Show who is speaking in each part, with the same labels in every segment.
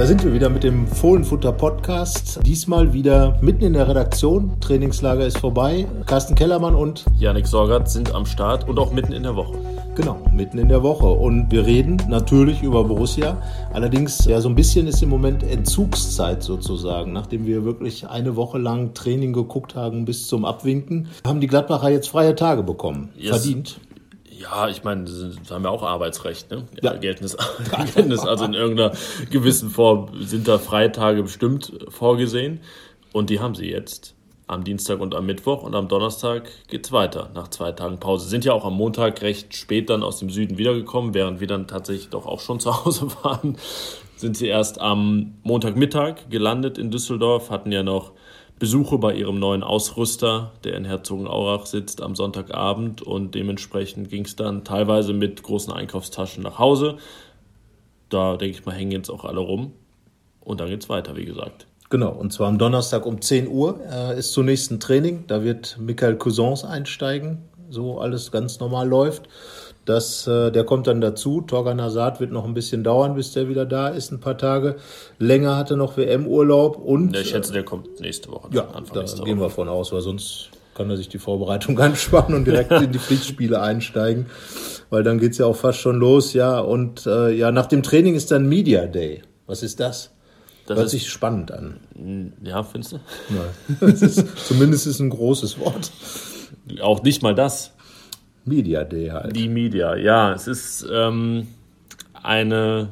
Speaker 1: Da sind wir wieder mit dem Fohlenfutter Podcast. Diesmal wieder mitten in der Redaktion. Trainingslager ist vorbei. Carsten Kellermann und
Speaker 2: Janik Sorgat sind am Start und auch mitten in der Woche.
Speaker 1: Genau, mitten in der Woche. Und wir reden natürlich über Borussia. Allerdings, ja, so ein bisschen ist im Moment Entzugszeit sozusagen. Nachdem wir wirklich eine Woche lang Training geguckt haben bis zum Abwinken, haben die Gladbacher jetzt freie Tage bekommen. Yes. Verdient.
Speaker 2: Ja, ich meine, sie haben ja auch Arbeitsrecht, ne? Ja. Geltendes, geltendes, also in irgendeiner gewissen Form sind da Freitage bestimmt vorgesehen. Und die haben sie jetzt am Dienstag und am Mittwoch und am Donnerstag geht's weiter nach zwei Tagen Pause. Sind ja auch am Montag recht spät dann aus dem Süden wiedergekommen, während wir dann tatsächlich doch auch schon zu Hause waren. Sind sie erst am Montagmittag gelandet in Düsseldorf, hatten ja noch Besuche bei ihrem neuen Ausrüster, der in Herzogenaurach sitzt, am Sonntagabend und dementsprechend ging es dann teilweise mit großen Einkaufstaschen nach Hause. Da denke ich mal, hängen jetzt auch alle rum. Und dann geht's weiter, wie gesagt.
Speaker 1: Genau, und zwar am Donnerstag um 10 Uhr äh, ist zunächst ein Training. Da wird Michael Cousins einsteigen, so alles ganz normal läuft. Das, äh, der kommt dann dazu. Torgan Hazard wird noch ein bisschen dauern, bis der wieder da ist, ein paar Tage. Länger hatte noch WM-Urlaub und.
Speaker 2: ich schätze, der kommt nächste Woche.
Speaker 1: Ja, Anfang da nächste gehen Woche. wir von aus, weil sonst kann er sich die Vorbereitung anspannen und direkt in die Pflichtspiele einsteigen. Weil dann geht's ja auch fast schon los, ja. Und äh, ja, nach dem Training ist dann Media Day. Was ist das? Das Hört sich spannend an.
Speaker 2: Ja, findest du?
Speaker 1: Nein. ist, zumindest ist ein großes Wort.
Speaker 2: Auch nicht mal das.
Speaker 1: Media Day halt.
Speaker 2: Die Media, ja. Es ist ähm, eine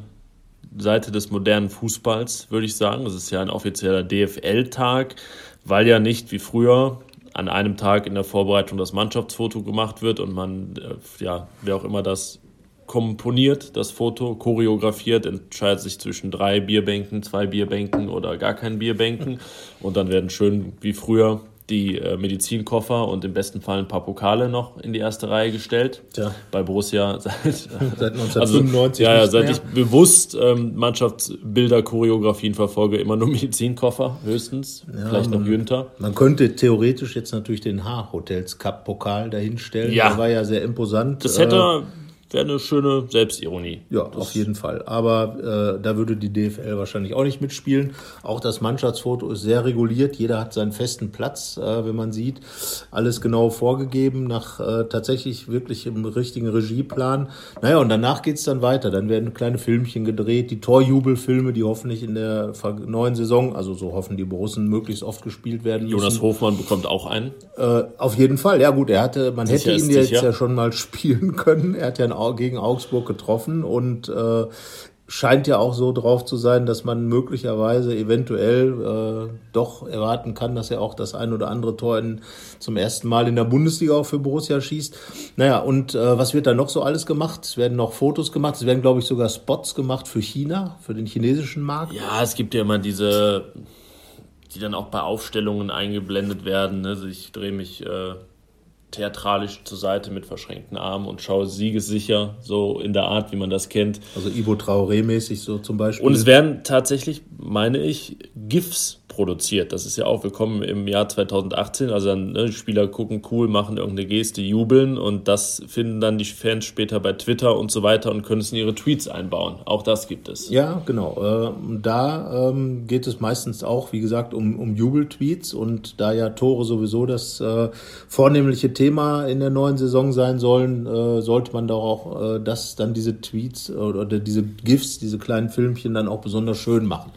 Speaker 2: Seite des modernen Fußballs, würde ich sagen. Es ist ja ein offizieller DFL-Tag, weil ja nicht wie früher an einem Tag in der Vorbereitung das Mannschaftsfoto gemacht wird und man, äh, ja, wer auch immer das komponiert das Foto, choreografiert, entscheidet sich zwischen drei Bierbänken, zwei Bierbänken oder gar keinen Bierbänken. Und dann werden schön wie früher die äh, Medizinkoffer und im besten Fall ein paar Pokale noch in die erste Reihe gestellt.
Speaker 1: Tja.
Speaker 2: Bei Borussia seit,
Speaker 1: seit 1995.
Speaker 2: Also, ja, ja, seit mehr. ich bewusst ähm, Mannschaftsbilder, Choreografien verfolge, immer nur Medizinkoffer höchstens. Ja, vielleicht noch Jünter.
Speaker 1: Man könnte theoretisch jetzt natürlich den H-Hotels Cup Pokal dahinstellen. Ja. Der war ja sehr imposant.
Speaker 2: Das hätte äh, wäre eine schöne Selbstironie.
Speaker 1: Ja, das auf jeden Fall. Aber äh, da würde die DFL wahrscheinlich auch nicht mitspielen. Auch das Mannschaftsfoto ist sehr reguliert. Jeder hat seinen festen Platz, äh, wenn man sieht. Alles genau vorgegeben, nach äh, tatsächlich wirklich im richtigen Regieplan. Naja, und danach geht's dann weiter. Dann werden kleine Filmchen gedreht, die Torjubelfilme, die hoffentlich in der neuen Saison, also so hoffen die Borussen, möglichst oft gespielt werden
Speaker 2: müssen. Jonas Hofmann bekommt auch einen.
Speaker 1: Äh, auf jeden Fall, ja gut, er hatte, man sicher hätte ihn jetzt ja schon mal spielen können. Er hat ja einen gegen Augsburg getroffen und äh, scheint ja auch so drauf zu sein, dass man möglicherweise eventuell äh, doch erwarten kann, dass er auch das ein oder andere Tor in, zum ersten Mal in der Bundesliga auch für Borussia schießt. Naja, und äh, was wird da noch so alles gemacht? Es werden noch Fotos gemacht, es werden, glaube ich, sogar Spots gemacht für China, für den chinesischen Markt.
Speaker 2: Ja, es gibt ja immer diese, die dann auch bei Aufstellungen eingeblendet werden. Also ich drehe mich äh, theatralisch zur Seite mit verschränkten Armen und schaue siegessicher, so in der Art, wie man das kennt.
Speaker 1: Also Ivo Traoré-mäßig so zum Beispiel.
Speaker 2: Und es werden tatsächlich, meine ich, GIFs produziert. Das ist ja auch, willkommen im Jahr 2018. Also dann, ne, Spieler gucken cool, machen irgendeine Geste, jubeln und das finden dann die Fans später bei Twitter und so weiter und können es in ihre Tweets einbauen. Auch das gibt es.
Speaker 1: Ja, genau. Äh, da ähm, geht es meistens auch, wie gesagt, um, um Jubeltweets und da ja Tore sowieso das äh, vornehmliche Thema in der neuen Saison sein sollen, äh, sollte man doch auch äh, das dann diese Tweets oder diese GIFs, diese kleinen Filmchen dann auch besonders schön machen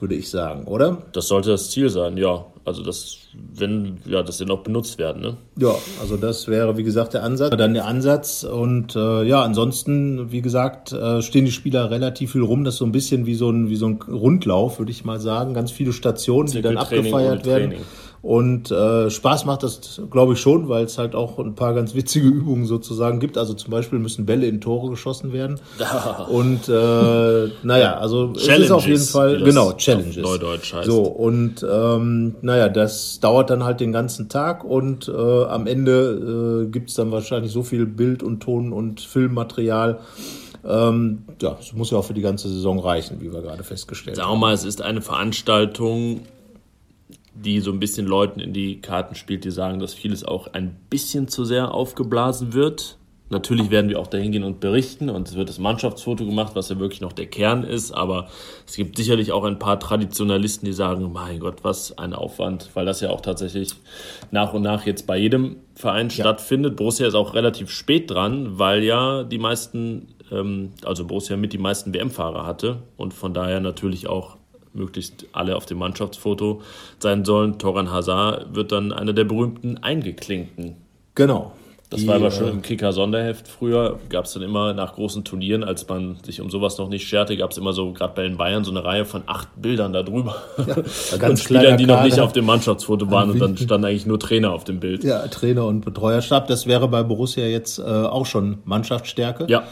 Speaker 1: würde ich sagen, oder?
Speaker 2: Das sollte das Ziel sein, ja. Also das, wenn, ja, dass sie noch benutzt werden, ne?
Speaker 1: Ja, also das wäre, wie gesagt, der Ansatz. Dann der Ansatz und äh, ja, ansonsten, wie gesagt, äh, stehen die Spieler relativ viel rum. Das ist so ein bisschen wie so ein, wie so ein Rundlauf, würde ich mal sagen. Ganz viele Stationen, die dann abgefeiert werden. Training. Und äh, Spaß macht das, glaube ich, schon, weil es halt auch ein paar ganz witzige Übungen sozusagen gibt. Also zum Beispiel müssen Bälle in Tore geschossen werden. und äh, naja, also es ist auf jeden Fall genau Challenges.
Speaker 2: Neudeutsch heißt.
Speaker 1: So und ähm, naja, das dauert dann halt den ganzen Tag und äh, am Ende äh, gibt es dann wahrscheinlich so viel Bild und Ton und Filmmaterial. Ähm, ja, es muss ja auch für die ganze Saison reichen, wie wir gerade festgestellt
Speaker 2: Sagen haben. Wir mal, es ist eine Veranstaltung, die so ein bisschen Leuten in die Karten spielt, die sagen, dass vieles auch ein bisschen zu sehr aufgeblasen wird. Natürlich werden wir auch dahin gehen und berichten und es wird das Mannschaftsfoto gemacht, was ja wirklich noch der Kern ist, aber es gibt sicherlich auch ein paar Traditionalisten, die sagen, mein Gott, was ein Aufwand, weil das ja auch tatsächlich nach und nach jetzt bei jedem Verein ja. stattfindet. Borussia ist auch relativ spät dran, weil ja die meisten, ähm, also Borussia mit die meisten WM-Fahrer hatte und von daher natürlich auch möglichst alle auf dem Mannschaftsfoto sein sollen. Toran Hazard wird dann einer der berühmten Eingeklinkten.
Speaker 1: Genau.
Speaker 2: Das die, war aber schon äh, im Kicker-Sonderheft früher. Gab es dann immer nach großen Turnieren, als man sich um sowas noch nicht scherte, gab es immer so, gerade bei den Bayern, so eine Reihe von acht Bildern da drüber. Ja, ganz und Spielern, die noch nicht auf dem Mannschaftsfoto waren und dann stand eigentlich nur Trainer auf dem Bild.
Speaker 1: Ja, Trainer und Betreuerstab. Das wäre bei Borussia jetzt äh, auch schon Mannschaftsstärke.
Speaker 2: Ja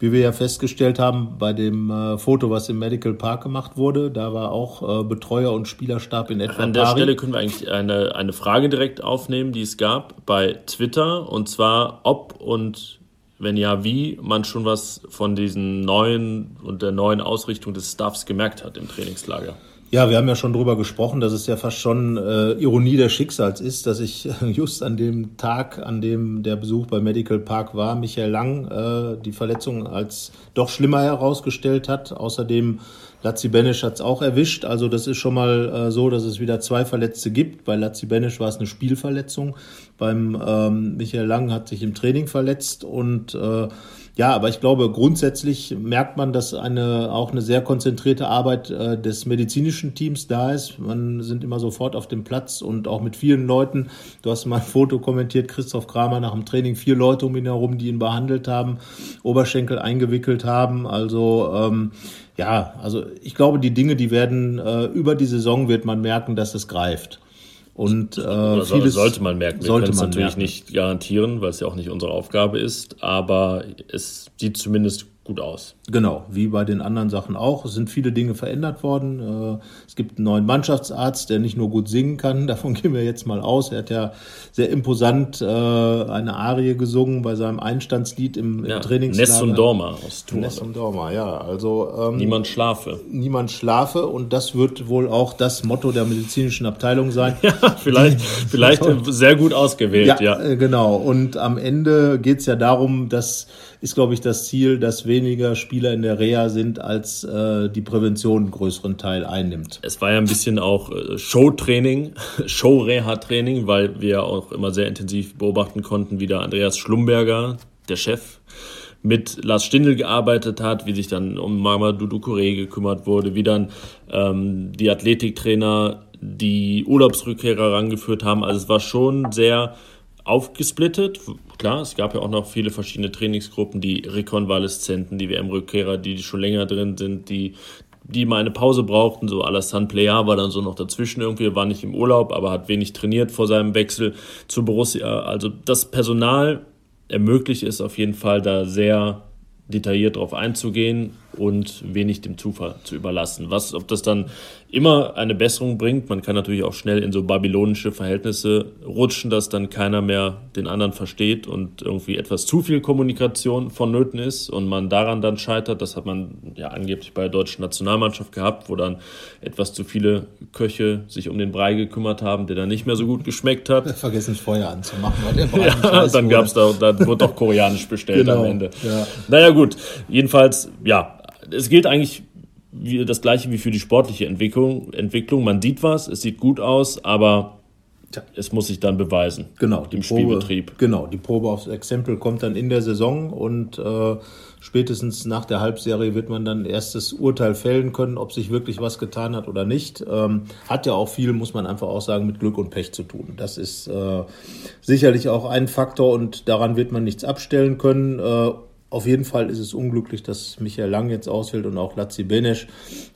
Speaker 1: wie wir ja festgestellt haben bei dem äh, Foto, was im Medical Park gemacht wurde, da war auch äh, Betreuer und Spielerstab in etwa.
Speaker 2: An der Stelle können wir eigentlich eine, eine Frage direkt aufnehmen, die es gab bei Twitter, und zwar ob und wenn ja, wie man schon was von diesen neuen und der neuen Ausrichtung des Staffs gemerkt hat im Trainingslager.
Speaker 1: Ja, wir haben ja schon drüber gesprochen, dass es ja fast schon äh, Ironie des Schicksals ist, dass ich just an dem Tag, an dem der Besuch bei Medical Park war, Michael Lang äh, die Verletzung als doch schlimmer herausgestellt hat. Außerdem Lazzi Benesch hat es auch erwischt. Also das ist schon mal äh, so, dass es wieder zwei Verletzte gibt. Bei Lazzi Benesch war es eine Spielverletzung. Beim ähm, Michael Lang hat sich im Training verletzt und äh, ja, aber ich glaube, grundsätzlich merkt man, dass eine auch eine sehr konzentrierte Arbeit äh, des medizinischen Teams da ist. Man sind immer sofort auf dem Platz und auch mit vielen Leuten. Du hast mal ein Foto kommentiert, Christoph Kramer nach dem Training, vier Leute um ihn herum, die ihn behandelt haben, Oberschenkel eingewickelt haben. Also ähm, ja, also ich glaube, die Dinge, die werden äh, über die Saison wird man merken, dass es greift. Und äh,
Speaker 2: vieles sollte man merken. Wir können es natürlich merken. nicht garantieren, weil es ja auch nicht unsere Aufgabe ist, aber es sieht zumindest gut aus.
Speaker 1: Genau, wie bei den anderen Sachen auch. Es sind viele Dinge verändert worden. Äh, es gibt einen neuen Mannschaftsarzt, der nicht nur gut singen kann, davon gehen wir jetzt mal aus. Er hat ja sehr imposant äh, eine Arie gesungen bei seinem Einstandslied im, ja, Trainingslager.
Speaker 2: Ness und Dorma aus
Speaker 1: Tour. Ness und Dorma, ja. Also,
Speaker 2: ähm, niemand schlafe.
Speaker 1: Niemand schlafe und das wird wohl auch das Motto der medizinischen Abteilung sein.
Speaker 2: ja, vielleicht, vielleicht sehr gut ausgewählt, ja. ja.
Speaker 1: Äh, genau. Und am Ende geht es ja darum, dass ist, glaube ich, das Ziel, dass weniger Spieler in der Reha sind, als äh, die Prävention einen größeren Teil einnimmt.
Speaker 2: Es war ja ein bisschen auch äh, Showtraining, Show-Reha-Training, weil wir auch immer sehr intensiv beobachten konnten, wie der Andreas Schlumberger, der Chef, mit Lars Stindl gearbeitet hat, wie sich dann um Mamadou Ducouré gekümmert wurde, wie dann ähm, die Athletiktrainer die Urlaubsrückkehrer rangeführt haben. Also es war schon sehr aufgesplittet. Klar, es gab ja auch noch viele verschiedene Trainingsgruppen, die Rekonvaleszenten, die WM-Rückkehrer, die schon länger drin sind, die, die mal eine Pause brauchten. So Alassane Player war dann so noch dazwischen irgendwie, war nicht im Urlaub, aber hat wenig trainiert vor seinem Wechsel zu Borussia. Also das Personal ermöglicht es auf jeden Fall da sehr detailliert darauf einzugehen und wenig dem Zufall zu überlassen. Was, ob das dann immer eine Besserung bringt, man kann natürlich auch schnell in so babylonische Verhältnisse rutschen, dass dann keiner mehr den anderen versteht und irgendwie etwas zu viel Kommunikation vonnöten ist und man daran dann scheitert. Das hat man ja angeblich bei der deutschen Nationalmannschaft gehabt, wo dann etwas zu viele Köche sich um den Brei gekümmert haben, der dann nicht mehr so gut geschmeckt hat.
Speaker 1: Vergessen Feuer anzumachen, weil der
Speaker 2: Brei Ja, dann gab es da, dann wurde doch koreanisch bestellt genau, am Ende. Ja. Naja gut, jedenfalls, ja, es gilt eigentlich wie, das gleiche wie für die sportliche Entwicklung. Entwicklung. Man sieht was, es sieht gut aus, aber es muss sich dann beweisen.
Speaker 1: Genau, die Probe, Spielbetrieb. Genau, die Probe aufs Exempel kommt dann in der Saison und äh, spätestens nach der Halbserie wird man dann erstes Urteil fällen können, ob sich wirklich was getan hat oder nicht. Ähm, hat ja auch viel, muss man einfach auch sagen, mit Glück und Pech zu tun. Das ist äh, sicherlich auch ein Faktor und daran wird man nichts abstellen können. Äh, auf jeden Fall ist es unglücklich, dass Michael Lang jetzt ausfällt und auch Lazzi Benesch.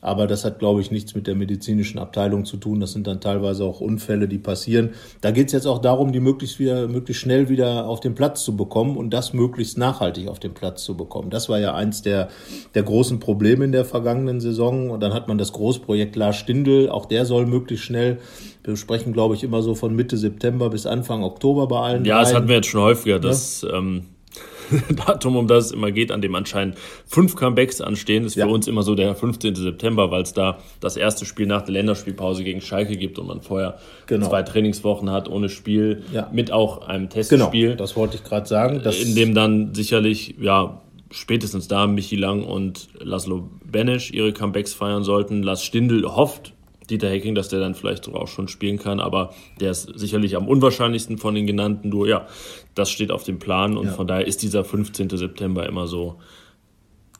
Speaker 1: Aber das hat, glaube ich, nichts mit der medizinischen Abteilung zu tun. Das sind dann teilweise auch Unfälle, die passieren. Da geht es jetzt auch darum, die möglichst wieder, möglichst schnell wieder auf den Platz zu bekommen und das möglichst nachhaltig auf den Platz zu bekommen. Das war ja eins der, der großen Probleme in der vergangenen Saison. Und dann hat man das Großprojekt Lars Stindl. Auch der soll möglichst schnell wir sprechen, glaube ich, immer so von Mitte September bis Anfang Oktober bei allen.
Speaker 2: Ja, das hatten wir jetzt schon häufiger, dass ja? ähm, Datum, um das es immer geht, an dem anscheinend fünf Comebacks anstehen, ist ja. für uns immer so der 15. September, weil es da das erste Spiel nach der Länderspielpause gegen Schalke gibt und man vorher genau. zwei Trainingswochen hat ohne Spiel, ja. mit auch einem Testspiel. Genau,
Speaker 1: das wollte ich gerade sagen.
Speaker 2: in dem dann sicherlich, ja, spätestens da Michi Lang und Laszlo Benesch ihre Comebacks feiern sollten. Lars Stindl hofft, Dieter Hecking, dass der dann vielleicht sogar auch schon spielen kann, aber der ist sicherlich am unwahrscheinlichsten von den genannten. Nur ja, das steht auf dem Plan und ja. von daher ist dieser 15. September immer so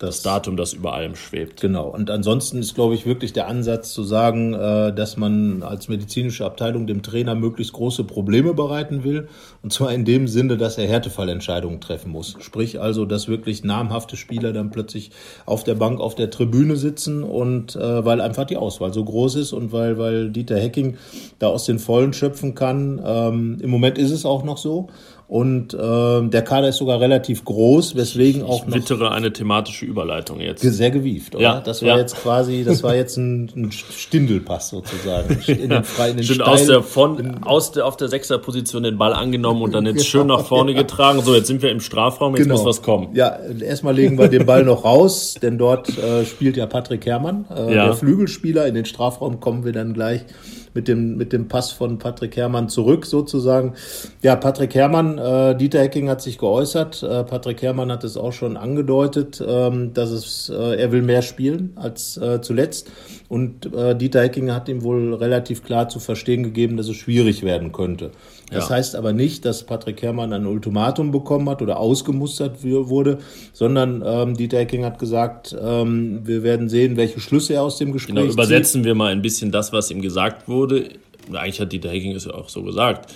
Speaker 2: das, Datum, das über allem schwebt.
Speaker 1: Genau. Und ansonsten ist, glaube ich, wirklich der Ansatz zu sagen, äh, dass man als medizinische Abteilung dem Trainer möglichst große Probleme bereiten will. Und zwar in dem Sinne, dass er Härtefallentscheidungen treffen muss. Sprich also, dass wirklich namhafte Spieler dann plötzlich auf der Bank, auf der Tribüne sitzen und äh, weil einfach die Auswahl so groß ist und weil, weil Dieter Hecking da aus den Vollen schöpfen kann. Ähm, Im Moment ist es auch noch so. Und äh, der Kader ist sogar relativ groß, weswegen auch.
Speaker 2: Ich wittere eine thematische Überleitung jetzt.
Speaker 1: Sehr gewieft, oder? Ja, das war ja. jetzt quasi, das war jetzt ein, ein Stindelpass sozusagen.
Speaker 2: In den freien, schön aus der, von, aus der, auf der Sechserposition den Ball angenommen und dann jetzt schön nach vorne getragen. So, jetzt sind wir im Strafraum, jetzt genau. muss was kommen.
Speaker 1: Ja, erstmal legen wir den Ball noch raus, denn dort äh, spielt ja Patrick Herrmann, äh, ja. der Flügelspieler. In den Strafraum kommen wir dann gleich mit dem, mit dem Pass von Patrick Herrmann zurück sozusagen. Ja, Patrick Herrmann, äh, Dieter Hecking hat sich geäußert. Äh, Patrick Herrmann hat es auch schon angedeutet, ähm, dass es, äh, er will mehr spielen als äh, zuletzt. Und äh, Dieter Hecking hat ihm wohl relativ klar zu verstehen gegeben, dass es schwierig werden könnte. Das ja. heißt aber nicht, dass Patrick Herrmann ein Ultimatum bekommen hat oder ausgemustert wurde, sondern ähm, Dieter Hecking hat gesagt, ähm, wir werden sehen, welche Schlüsse er aus dem Gespräch
Speaker 2: genau, übersetzen zieht. wir mal ein bisschen das, was ihm gesagt wurde. Eigentlich hat Dieter Hecking es ja auch so gesagt.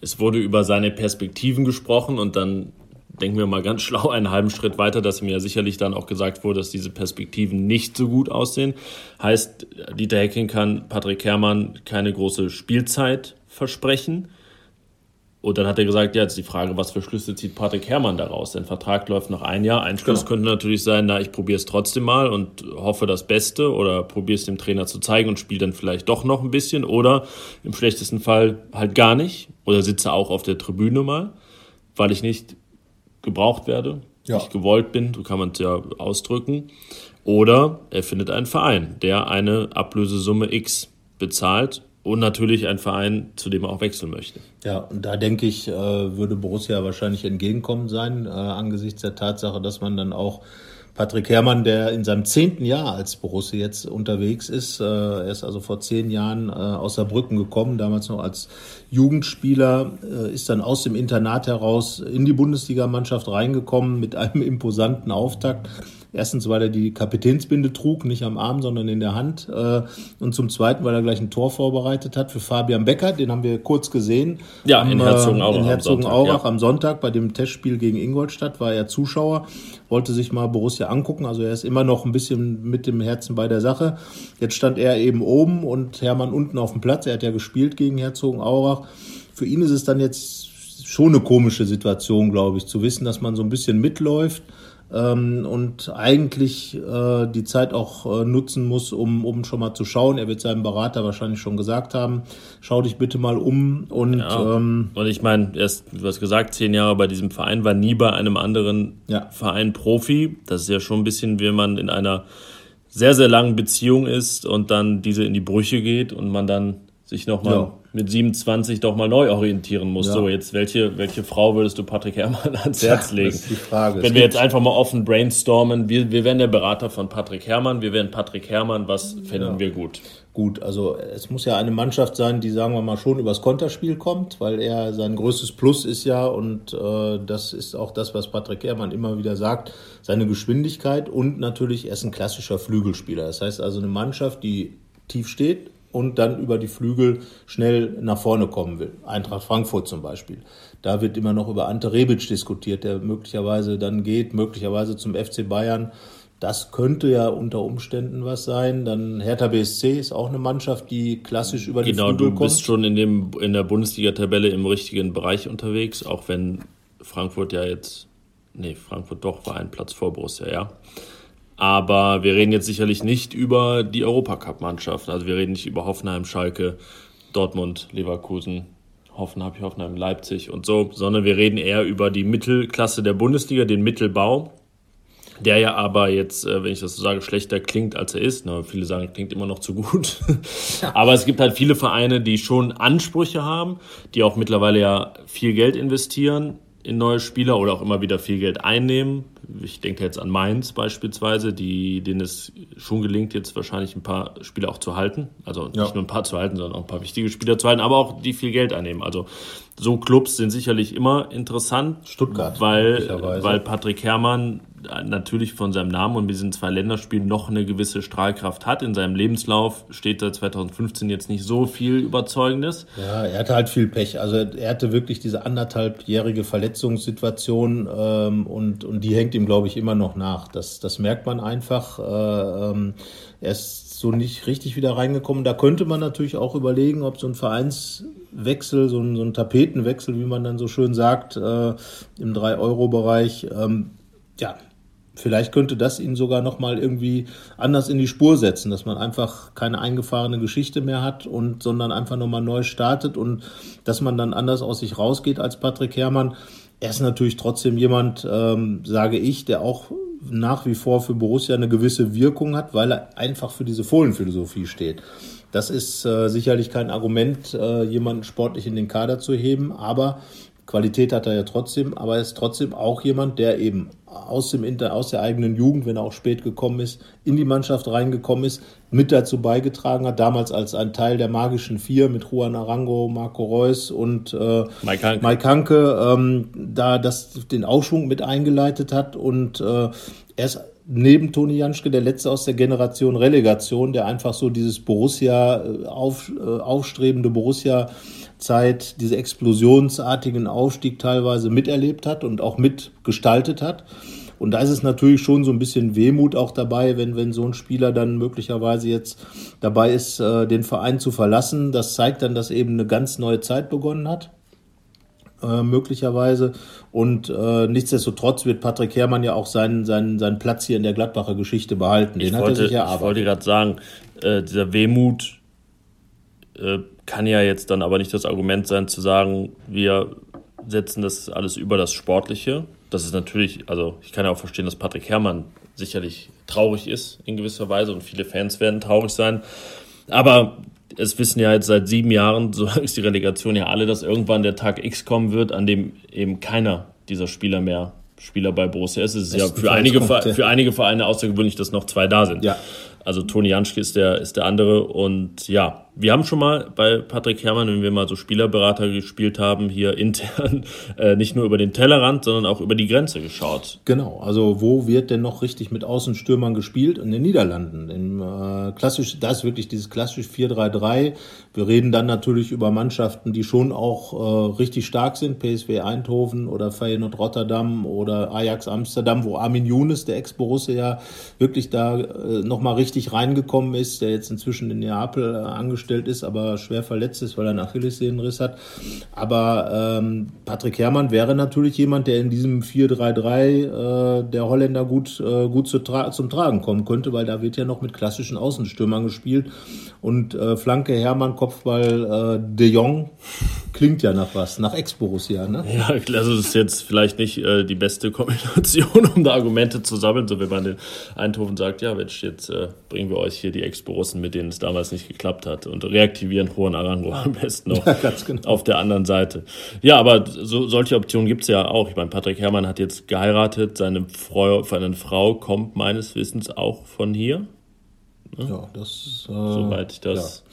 Speaker 2: Es wurde über seine Perspektiven gesprochen und dann denken wir mal ganz schlau einen halben Schritt weiter, dass ihm ja sicherlich dann auch gesagt wurde, dass diese Perspektiven nicht so gut aussehen. Heißt, Dieter Hecking kann Patrick Herrmann keine große Spielzeit versprechen. Und dann hat er gesagt, ja, jetzt die Frage, was für Schlüsse zieht Patrick Herrmann daraus? Sein Vertrag läuft noch ein Jahr. Ein Schluss genau. könnte natürlich sein, na, ich probiere es trotzdem mal und hoffe das Beste oder probiere es dem Trainer zu zeigen und spiele dann vielleicht doch noch ein bisschen oder im schlechtesten Fall halt gar nicht oder sitze auch auf der Tribüne mal, weil ich nicht gebraucht werde, ja. nicht gewollt bin, so kann man es ja ausdrücken. Oder er findet einen Verein, der eine Ablösesumme X bezahlt und natürlich ein Verein, zu dem er auch wechseln möchte.
Speaker 1: Ja, und da denke ich, äh, würde Borussia wahrscheinlich entgegenkommen sein, äh, angesichts der Tatsache, dass man dann auch Patrick Herrmann, der in seinem zehnten Jahr als Borussia jetzt unterwegs ist, äh, er ist also vor zehn Jahren aus Saarbrücken gekommen, damals noch als Jugendspieler, ist dann aus dem Internat heraus in die Bundesligamannschaft reingekommen mit einem imposanten Auftakt Erstens, weil er die Kapitänsbinde trug, nicht am Arm, sondern in der Hand. Äh, und zum Zweiten, weil er gleich ein Tor vorbereitet hat für Fabian Becker. Den haben wir kurz gesehen.
Speaker 2: Ja, am, in Herzogenaurach.
Speaker 1: In Herzogenaurach am, Sonntag, ja. am Sonntag bei dem Testspiel gegen Ingolstadt war er Zuschauer, wollte sich mal Borussia angucken. Also er ist immer noch ein bisschen mit dem Herzen bei der Sache. Jetzt stand er eben oben und Hermann unten auf dem Platz. Er hat ja gespielt gegen Herzogenaurach. Für ihn ist es dann jetzt schon eine komische Situation, glaube ich, zu wissen, dass man so ein bisschen mitläuft ähm, und eigentlich äh, die Zeit auch äh, nutzen muss, um, um schon mal zu schauen. Er wird seinem Berater wahrscheinlich schon gesagt haben, schau dich bitte mal um. Und,
Speaker 2: ja. ähm, und ich meine, erst, du hast gesagt, zehn Jahre bei diesem Verein, war nie bei einem anderen ja. Verein Profi. Das ist ja schon ein bisschen, wie man in einer sehr, sehr langen Beziehung ist und dann diese in die Brüche geht und man dann sich nochmal ja. mit 27 doch mal neu orientieren muss. Ja. So, jetzt welche, welche Frau würdest du Patrick Herrmann ans Herz legen? Das ist die Frage. Wenn es wir jetzt einfach mal offen brainstormen, wir, wir wären der Berater von Patrick Herrmann, wir wären Patrick Herrmann, was fänden ja. wir gut?
Speaker 1: Gut, also es muss ja eine Mannschaft sein, die, sagen wir mal, schon übers Konterspiel kommt, weil er sein größtes Plus ist ja, und äh, das ist auch das, was Patrick Herrmann immer wieder sagt, seine Geschwindigkeit und natürlich er ist ein klassischer Flügelspieler. Das heißt also eine Mannschaft, die tief steht, und dann über die Flügel schnell nach vorne kommen will. Eintracht Frankfurt zum Beispiel. Da wird immer noch über Ante Rebic diskutiert, der möglicherweise dann geht, möglicherweise zum FC Bayern. Das könnte ja unter Umständen was sein. Dann Hertha BSC ist auch eine Mannschaft, die klassisch über
Speaker 2: genau, die Flügel kommt. Genau, du bist schon in, dem, in der Bundesliga-Tabelle im richtigen Bereich unterwegs, auch wenn Frankfurt ja jetzt, nee, Frankfurt doch war ein Platz vor Borussia, ja. Aber wir reden jetzt sicherlich nicht über die Europacup-Mannschaft. Also wir reden nicht über Hoffenheim, Schalke, Dortmund, Leverkusen, Hoffen habe ich Hoffenheim, Leipzig und so, sondern wir reden eher über die Mittelklasse der Bundesliga, den Mittelbau, der ja aber jetzt, äh, wenn ich das so sage, schlechter klingt, als er ist. Na, viele sagen, klingt immer noch zu gut. aber es gibt halt viele Vereine, die schon Ansprüche haben, die auch mittlerweile ja viel Geld investieren in neue Spieler oder auch immer wieder viel Geld einnehmen. Ich denke jetzt an Mainz beispielsweise, die, denen es schon gelingt, jetzt wahrscheinlich ein paar Spieler auch zu halten. Also nicht ja. nur ein paar zu halten, sondern auch ein paar wichtige Spieler zu halten, aber auch die viel Geld einnehmen. Also so Clubs sind sicherlich immer interessant.
Speaker 1: Stuttgart.
Speaker 2: Weil, weil Patrick Herrmann natürlich von seinem Namen und mit diesen zwei Länderspielen noch eine gewisse Strahlkraft hat. In seinem Lebenslauf steht da 2015 jetzt nicht so viel Überzeugendes.
Speaker 1: Ja, er hatte halt viel Pech. Also er hatte wirklich diese anderthalbjährige Verletzungssituation ähm, und, und die hängt ihm, glaube ich, immer noch nach. Das, das merkt man einfach. Äh, ähm, er ist so nicht richtig wieder reingekommen. Da könnte man natürlich auch überlegen, ob so ein Vereinswechsel, so ein, so ein Tapetenwechsel, wie man dann so schön sagt, äh, im 3-Euro-Bereich, ähm, ja, vielleicht könnte das ihn sogar noch mal irgendwie anders in die Spur setzen, dass man einfach keine eingefahrene Geschichte mehr hat und sondern einfach noch mal neu startet und dass man dann anders aus sich rausgeht als Patrick Herrmann. Er ist natürlich trotzdem jemand, ähm, sage ich, der auch nach wie vor für Borussia eine gewisse Wirkung hat, weil er einfach für diese Fohlenphilosophie steht. Das ist äh, sicherlich kein Argument, äh, jemanden sportlich in den Kader zu heben, aber Qualität hat er ja trotzdem, aber er ist trotzdem auch jemand, der eben aus, dem Inter, aus der eigenen Jugend, wenn er auch spät gekommen ist, in die Mannschaft reingekommen ist, mit dazu beigetragen hat, damals als ein Teil der magischen Vier mit Juan Arango, Marco Reus und äh, Mike Hanke, Mike Hanke ähm, da das, den Aufschwung mit eingeleitet hat und äh, er ist neben Toni Janschke der letzte aus der Generation Relegation, der einfach so dieses Borussia äh, auf, äh, aufstrebende Borussia Zeit diese explosionsartigen Aufstieg teilweise miterlebt hat und auch mitgestaltet hat. Und da ist es natürlich schon so ein bisschen Wehmut auch dabei, wenn, wenn so ein Spieler dann möglicherweise jetzt dabei ist, äh, den Verein zu verlassen. Das zeigt dann, dass eben eine ganz neue Zeit begonnen hat. Äh, möglicherweise. Und äh, nichtsdestotrotz wird Patrick Herrmann ja auch seinen, seinen, seinen Platz hier in der Gladbacher Geschichte behalten. Den
Speaker 2: ich
Speaker 1: hat
Speaker 2: wollte, er sich erarbeitet. Ich wollte gerade sagen, äh, dieser Wehmut äh, kann ja jetzt dann aber nicht das Argument sein zu sagen, wir setzen das alles über das Sportliche. Das ist natürlich, also ich kann ja auch verstehen, dass Patrick Herrmann sicherlich traurig ist in gewisser Weise und viele Fans werden traurig sein. Aber es wissen ja jetzt seit sieben Jahren, so ist die Relegation ja alle, dass irgendwann der Tag X kommen wird, an dem eben keiner dieser Spieler mehr Spieler bei Borussia ist. Es ist ja für einige, für einige Vereine außergewöhnlich, dass noch zwei da sind. Ja. Also Toni Janschke ist der, ist der andere. Und ja, wir haben schon mal bei Patrick Herrmann, wenn wir mal so Spielerberater gespielt haben, hier intern äh, nicht nur über den Tellerrand, sondern auch über die Grenze geschaut.
Speaker 1: Genau, also wo wird denn noch richtig mit Außenstürmern gespielt? In den Niederlanden. Im, äh, klassisch, da ist wirklich dieses klassisch 4-3-3. Wir reden dann natürlich über Mannschaften, die schon auch äh, richtig stark sind. PSW Eindhoven oder Feyenoord Rotterdam oder Ajax Amsterdam, wo Armin Younes, der Ex-Borusse, ja wirklich da äh, nochmal richtig reingekommen ist, der jetzt inzwischen in Neapel äh, angestellt aufgestellt ist, aber schwer verletzt ist, weil er einen Achillessehnenriss hat. Aber ähm, Patrick Herrmann wäre natürlich jemand, der in diesem 4-3-3 äh, der Holländer gut, äh, gut zu tra zum Tragen kommen könnte, weil da wird ja noch mit klassischen Außenstürmern gespielt. Und äh, Flanke Hermann, Kopfball äh, De Jong klingt ja nach was, nach Ex-Borussia, ne?
Speaker 2: Ja, also das ist jetzt vielleicht nicht äh, die beste Kombination, um da Argumente zu sammeln, so wie man den Eindhoven sagt, ja Mensch, jetzt äh, bringen wir euch hier die Ex-Borussen, mit denen es damals nicht geklappt hat und reaktivieren Juan Arango am besten noch ja, genau. auf der anderen Seite. Ja, aber so, solche Optionen gibt es ja auch. Ich meine, Patrick Herrmann hat jetzt geheiratet, seine Frau, seine Frau kommt meines Wissens auch von hier.
Speaker 1: Ne? Ja, das. Äh,
Speaker 2: Soweit ich das. Ja.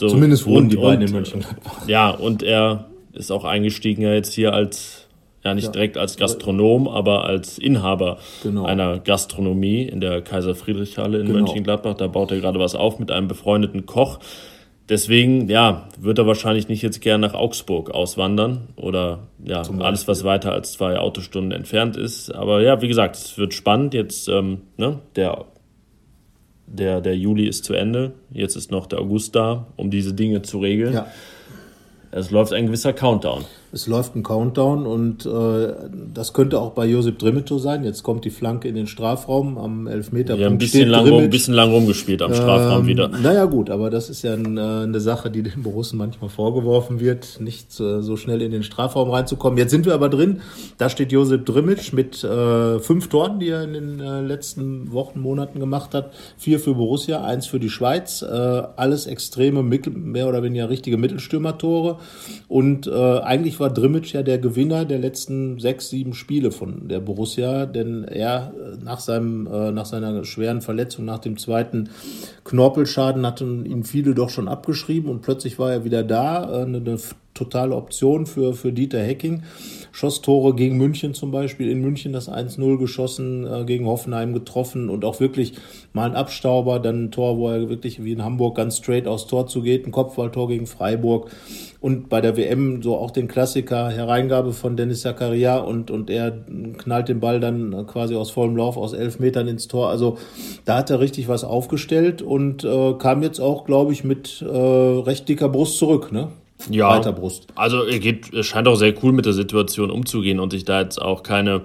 Speaker 1: So, Zumindest wohnen die beiden in Mönchengladbach.
Speaker 2: Ja, und er ist auch eingestiegen ja jetzt hier als ja nicht ja. direkt als Gastronom, aber als Inhaber genau. einer Gastronomie in der Kaiser Friedrich Halle in genau. Mönchengladbach. Da baut er gerade was auf mit einem befreundeten Koch. Deswegen, ja, wird er wahrscheinlich nicht jetzt gern nach Augsburg auswandern oder ja, alles, was weiter als zwei Autostunden entfernt ist. Aber ja, wie gesagt, es wird spannend. Jetzt, ähm, ne, der, der, der Juli ist zu Ende. Jetzt ist noch der August da, um diese Dinge zu regeln. Ja. Es läuft ein gewisser Countdown.
Speaker 1: Es läuft ein Countdown und äh, das könnte auch bei Josip Drimic so sein. Jetzt kommt die Flanke in den Strafraum am Elfmeter.
Speaker 2: Ja, ein bisschen lang, rum, bisschen lang rumgespielt am Strafraum ähm, wieder.
Speaker 1: Naja gut, aber das ist ja ein, äh, eine Sache, die den Borussen manchmal vorgeworfen wird, nicht äh, so schnell in den Strafraum reinzukommen. Jetzt sind wir aber drin. Da steht Josip Drimic mit äh, fünf Toren, die er in den äh, letzten Wochen, Monaten gemacht hat. Vier für Borussia, eins für die Schweiz. Äh, alles extreme, mehr oder weniger richtige Mittelstürmertore. Und äh, eigentlich war war Drimmitsch ja der Gewinner der letzten sechs, sieben Spiele von der Borussia, denn er äh, nach, seinem, äh, nach seiner schweren Verletzung, nach dem zweiten Knorpelschaden, hatten ihn viele doch schon abgeschrieben und plötzlich war er wieder da. Äh, eine, totale Option für, für Dieter Hecking. Schoss Tore gegen München zum Beispiel, in München das 1-0 geschossen, äh, gegen Hoffenheim getroffen und auch wirklich mal ein Abstauber, dann ein Tor, wo er wirklich wie in Hamburg ganz straight aufs Tor zugeht, ein Kopfballtor gegen Freiburg und bei der WM so auch den Klassiker Hereingabe von Dennis Zakaria und, und er knallt den Ball dann quasi aus vollem Lauf aus elf Metern ins Tor. Also da hat er richtig was aufgestellt und äh, kam jetzt auch, glaube ich, mit äh, recht dicker Brust zurück, ne?
Speaker 2: Ja, Weiter Brust. also er geht, er scheint auch sehr cool mit der Situation umzugehen und sich da jetzt auch keine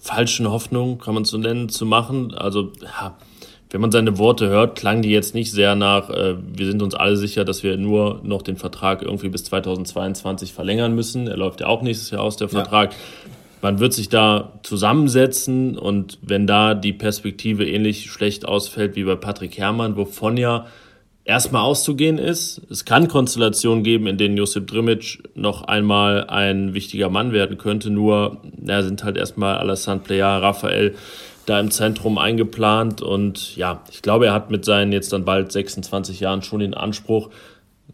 Speaker 2: falschen Hoffnungen, kann man es so nennen, zu machen. Also ja, wenn man seine Worte hört, klangen die jetzt nicht sehr nach, äh, wir sind uns alle sicher, dass wir nur noch den Vertrag irgendwie bis 2022 verlängern müssen. Er läuft ja auch nächstes Jahr aus, der Vertrag. Ja. Man wird sich da zusammensetzen und wenn da die Perspektive ähnlich schlecht ausfällt wie bei Patrick Herrmann, wovon ja erstmal auszugehen ist. Es kann Konstellationen geben, in denen Josip Drimic noch einmal ein wichtiger Mann werden könnte. Nur, ja, sind halt erstmal Alassane Plea, Raphael da im Zentrum eingeplant. Und ja, ich glaube, er hat mit seinen jetzt dann bald 26 Jahren schon den Anspruch,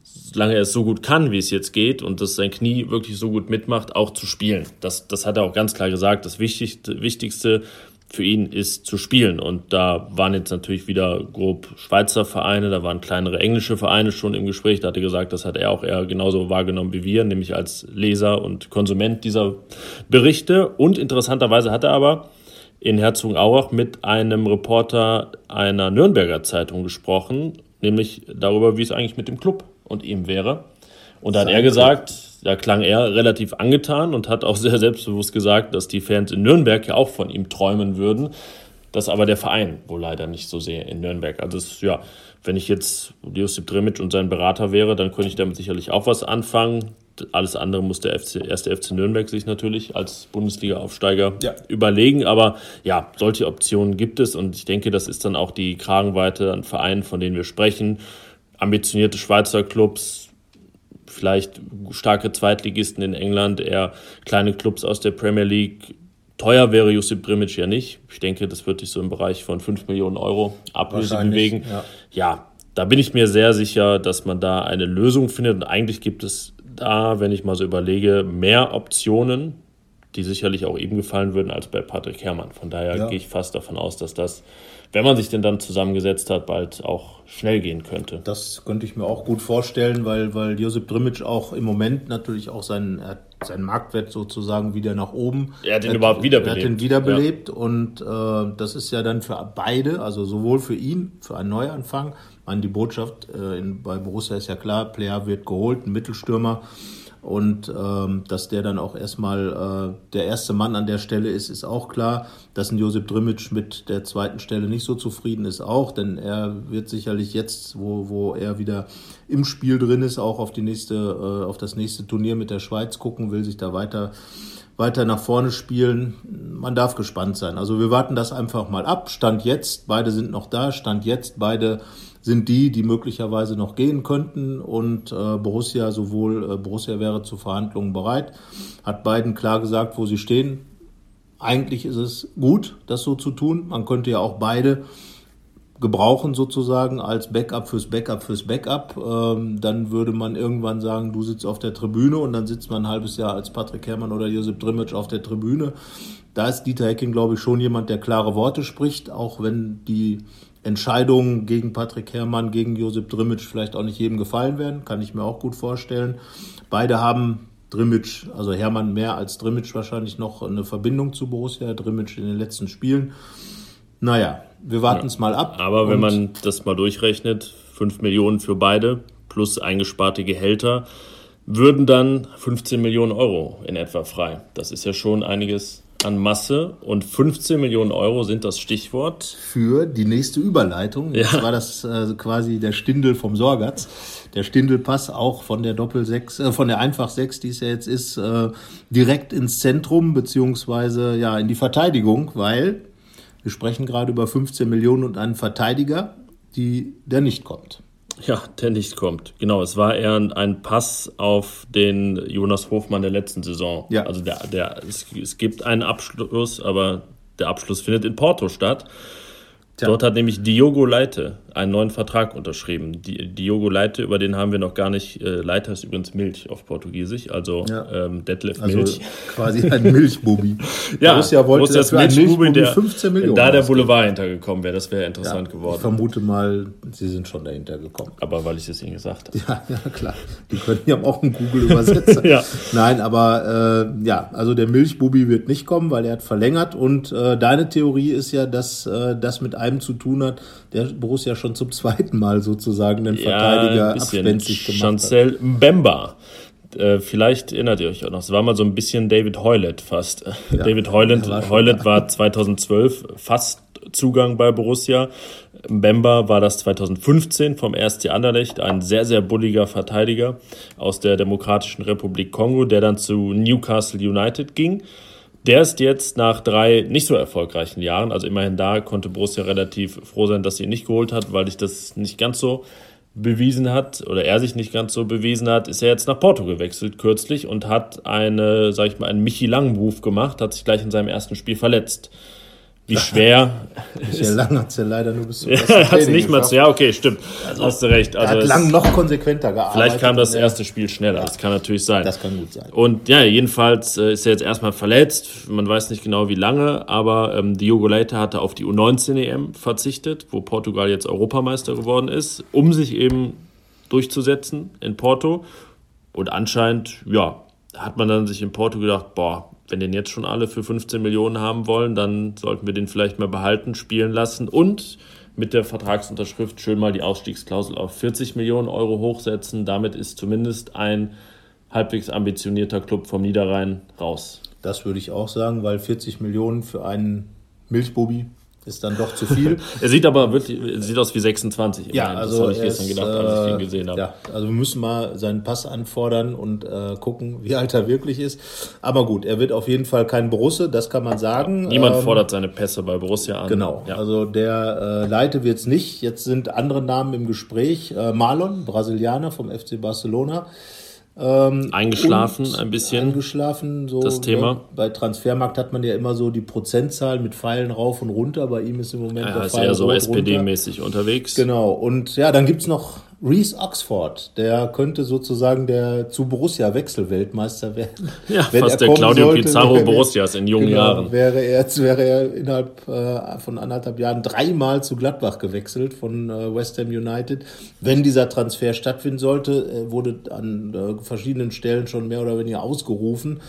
Speaker 2: solange er es so gut kann, wie es jetzt geht und dass sein Knie wirklich so gut mitmacht, auch zu spielen. Das, das hat er auch ganz klar gesagt. Das Wichtigste, Wichtigste für ihn ist zu spielen. Und da waren jetzt natürlich wieder grob Schweizer Vereine, da waren kleinere englische Vereine schon im Gespräch. Da hat er gesagt, das hat er auch eher genauso wahrgenommen wie wir, nämlich als Leser und Konsument dieser Berichte. Und interessanterweise hat er aber in Herzogenaurach mit einem Reporter einer Nürnberger Zeitung gesprochen, nämlich darüber, wie es eigentlich mit dem Club und ihm wäre. Und da hat er gesagt, da klang er relativ angetan und hat auch sehr selbstbewusst gesagt, dass die Fans in Nürnberg ja auch von ihm träumen würden. Das aber der Verein wohl leider nicht so sehr in Nürnberg. Also es, ja, wenn ich jetzt Josip Dremic und sein Berater wäre, dann könnte ich damit sicherlich auch was anfangen. Alles andere muss der FC, erste FC Nürnberg sich natürlich als Bundesliga-Aufsteiger ja. überlegen. Aber ja, solche Optionen gibt es und ich denke, das ist dann auch die Kragenweite an Vereinen, von denen wir sprechen. Ambitionierte Schweizer Clubs, vielleicht starke Zweitligisten in England, eher kleine Clubs aus der Premier League. Teuer wäre Josip Brimic ja nicht. Ich denke, das wird sich so im Bereich von 5 Millionen Euro Ablöse bewegen. Ja. ja, da bin ich mir sehr sicher, dass man da eine Lösung findet. Und eigentlich gibt es da, wenn ich mal so überlege, mehr Optionen, die sicherlich auch ihm gefallen würden als bei Patrick Herrmann. Von daher ja. gehe ich fast davon aus, dass das, wenn man sich denn dann zusammengesetzt hat, bald auch schnell gehen könnte.
Speaker 1: Das könnte ich mir auch gut vorstellen, weil, weil Josip Drimic auch im Moment natürlich auch seinen, seinen Marktwert sozusagen wieder nach oben.
Speaker 2: Er hat ihn überhaupt wiederbelebt.
Speaker 1: Er hat ihn wiederbelebt ja. und äh, das ist ja dann für beide, also sowohl für ihn, für einen Neuanfang, an die Botschaft äh, in, bei Borussia ist ja klar, Player wird geholt, ein Mittelstürmer. Und ähm, dass der dann auch erstmal äh, der erste Mann an der Stelle ist, ist auch klar. Dass ein Josip Drimic mit der zweiten Stelle nicht so zufrieden ist, auch, denn er wird sicherlich jetzt, wo, wo er wieder im Spiel drin ist, auch auf die nächste, äh, auf das nächste Turnier mit der Schweiz gucken, will sich da weiter weiter nach vorne spielen. Man darf gespannt sein. Also wir warten das einfach mal ab. Stand jetzt, beide sind noch da. Stand jetzt, beide sind die, die möglicherweise noch gehen könnten. Und äh, Borussia, sowohl äh, Borussia wäre zu Verhandlungen bereit, hat beiden klar gesagt, wo sie stehen. Eigentlich ist es gut, das so zu tun. Man könnte ja auch beide gebrauchen sozusagen als Backup fürs Backup fürs Backup. Ähm, dann würde man irgendwann sagen, du sitzt auf der Tribüne und dann sitzt man ein halbes Jahr als Patrick Herrmann oder Josip Drimic auf der Tribüne. Da ist Dieter Hecking, glaube ich, schon jemand, der klare Worte spricht, auch wenn die Entscheidungen gegen Patrick Herrmann, gegen Josip Drimic vielleicht auch nicht jedem gefallen werden, kann ich mir auch gut vorstellen. Beide haben Drimic, also Hermann mehr als Drimic wahrscheinlich noch eine Verbindung zu Borussia, Drimic in den letzten Spielen. Naja, wir warten es ja. mal ab.
Speaker 2: Aber wenn man das mal durchrechnet, 5 Millionen für beide plus eingesparte Gehälter, würden dann 15 Millionen Euro in etwa frei. Das ist ja schon einiges an Masse und 15 Millionen Euro sind das Stichwort.
Speaker 1: Für die nächste Überleitung. Jetzt ja. war das äh, quasi der Stindel vom Sorgatz. Der Stindelpass auch von der Doppel 6, äh, von der Einfach 6, die es ja jetzt ist, äh, direkt ins Zentrum beziehungsweise ja in die Verteidigung, weil wir sprechen gerade über 15 Millionen und einen Verteidiger, die, der nicht kommt.
Speaker 2: Ja, der nicht kommt. Genau, es war eher ein Pass auf den Jonas Hofmann der letzten Saison. Ja. Also der, der, es, es gibt einen Abschluss, aber der Abschluss findet in Porto statt. Tja. Dort hat nämlich Diogo Leite einen neuen Vertrag unterschrieben. Die, Diogo Leite, über den haben wir noch gar nicht. Äh, Leite ist übrigens Milch auf Portugiesisch, also ja. ähm, Detlef also Milch.
Speaker 1: quasi ein Milchbubi.
Speaker 2: ja, Borussia wollte das Milchbubi, der 15 Millionen. Da der Boulevard hintergekommen wäre, das wäre interessant ja, geworden.
Speaker 1: Ich vermute mal, sie sind schon dahinter gekommen.
Speaker 2: Aber weil ich es Ihnen gesagt habe.
Speaker 1: Ja, ja, klar. Die können ja auch einen Google-Übersetzer. ja. Nein, aber äh, ja, also der Milchbubi wird nicht kommen, weil er hat verlängert und äh, deine Theorie ist ja, dass äh, das mit einem zu tun hat, der Borussia schon zum zweiten Mal sozusagen den Verteidiger ja, abspenstig gemacht
Speaker 2: Chancel hat. Mbemba. Äh, vielleicht erinnert ihr euch auch noch, es war mal so ein bisschen David Heulet fast. Ja, David Heulet, war, Heulet war 2012 fast Zugang bei Borussia. Mbemba war das 2015 vom 1. Anderlecht, ein sehr, sehr bulliger Verteidiger aus der Demokratischen Republik Kongo, der dann zu Newcastle United ging. Der ist jetzt nach drei nicht so erfolgreichen Jahren, also immerhin da konnte Borussia relativ froh sein, dass sie ihn nicht geholt hat, weil sich das nicht ganz so bewiesen hat oder er sich nicht ganz so bewiesen hat, ist er jetzt nach Porto gewechselt kürzlich und hat eine, sag ich mal, einen Michi Lang Move gemacht, hat sich gleich in seinem ersten Spiel verletzt wie schwer.
Speaker 1: Michael Lang hat es ja leider nur bis
Speaker 2: zum ersten ja, hat es nicht mal zu, Ja, okay, stimmt. Also, Hast du recht.
Speaker 1: Also er hat Lang noch konsequenter gearbeitet.
Speaker 2: Vielleicht kam das erste Spiel schneller. Ja, das kann natürlich sein.
Speaker 1: Das kann gut sein.
Speaker 2: Und ja, jedenfalls äh, ist er jetzt erstmal verletzt. Man weiß nicht genau wie lange, aber ähm, Diogo Leite hatte auf die U19-EM verzichtet, wo Portugal jetzt Europameister geworden ist, um sich eben durchzusetzen in Porto. Und anscheinend, ja, hat man dann sich in Porto gedacht, boah, wenn den jetzt schon alle für 15 Millionen haben wollen, dann sollten wir den vielleicht mal behalten, spielen lassen und mit der Vertragsunterschrift schön mal die Ausstiegsklausel auf 40 Millionen Euro hochsetzen. Damit ist zumindest ein halbwegs ambitionierter Club vom Niederrhein raus.
Speaker 1: Das würde ich auch sagen, weil 40 Millionen für einen Milchbubi ist dann doch zu viel.
Speaker 2: er sieht aber wirklich, sieht aus wie 26.
Speaker 1: Ja, also das habe ich gestern ist, gedacht, als ich ihn gesehen habe. Ja, also wir müssen mal seinen Pass anfordern und äh, gucken, wie alt er wirklich ist. Aber gut, er wird auf jeden Fall kein Borusse, das kann man sagen.
Speaker 2: Niemand ähm, fordert seine Pässe bei Borussia an.
Speaker 1: Genau, ja. also der äh, Leite wird es nicht. Jetzt sind andere Namen im Gespräch. Äh, Marlon, Brasilianer vom FC Barcelona.
Speaker 2: Ähm, eingeschlafen ein bisschen.
Speaker 1: Eingeschlafen, so.
Speaker 2: Das Thema.
Speaker 1: Ne? Bei Transfermarkt hat man ja immer so die Prozentzahl mit Pfeilen rauf und runter. Bei ihm ist im Moment
Speaker 2: ja, der ist eher so SPD-mäßig unterwegs.
Speaker 1: Genau. Und ja, dann gibt es noch Reese Oxford, der könnte sozusagen der zu Borussia Wechselweltmeister werden.
Speaker 2: Ja, Wenn fast der Claudio sollte, Pizarro wäre, Borussias in jungen genau, Jahren.
Speaker 1: Wäre er, wäre er innerhalb äh, von anderthalb Jahren dreimal zu Gladbach gewechselt von äh, West Ham United. Wenn dieser Transfer stattfinden sollte, wurde an äh, verschiedenen Stellen schon mehr oder weniger ausgerufen.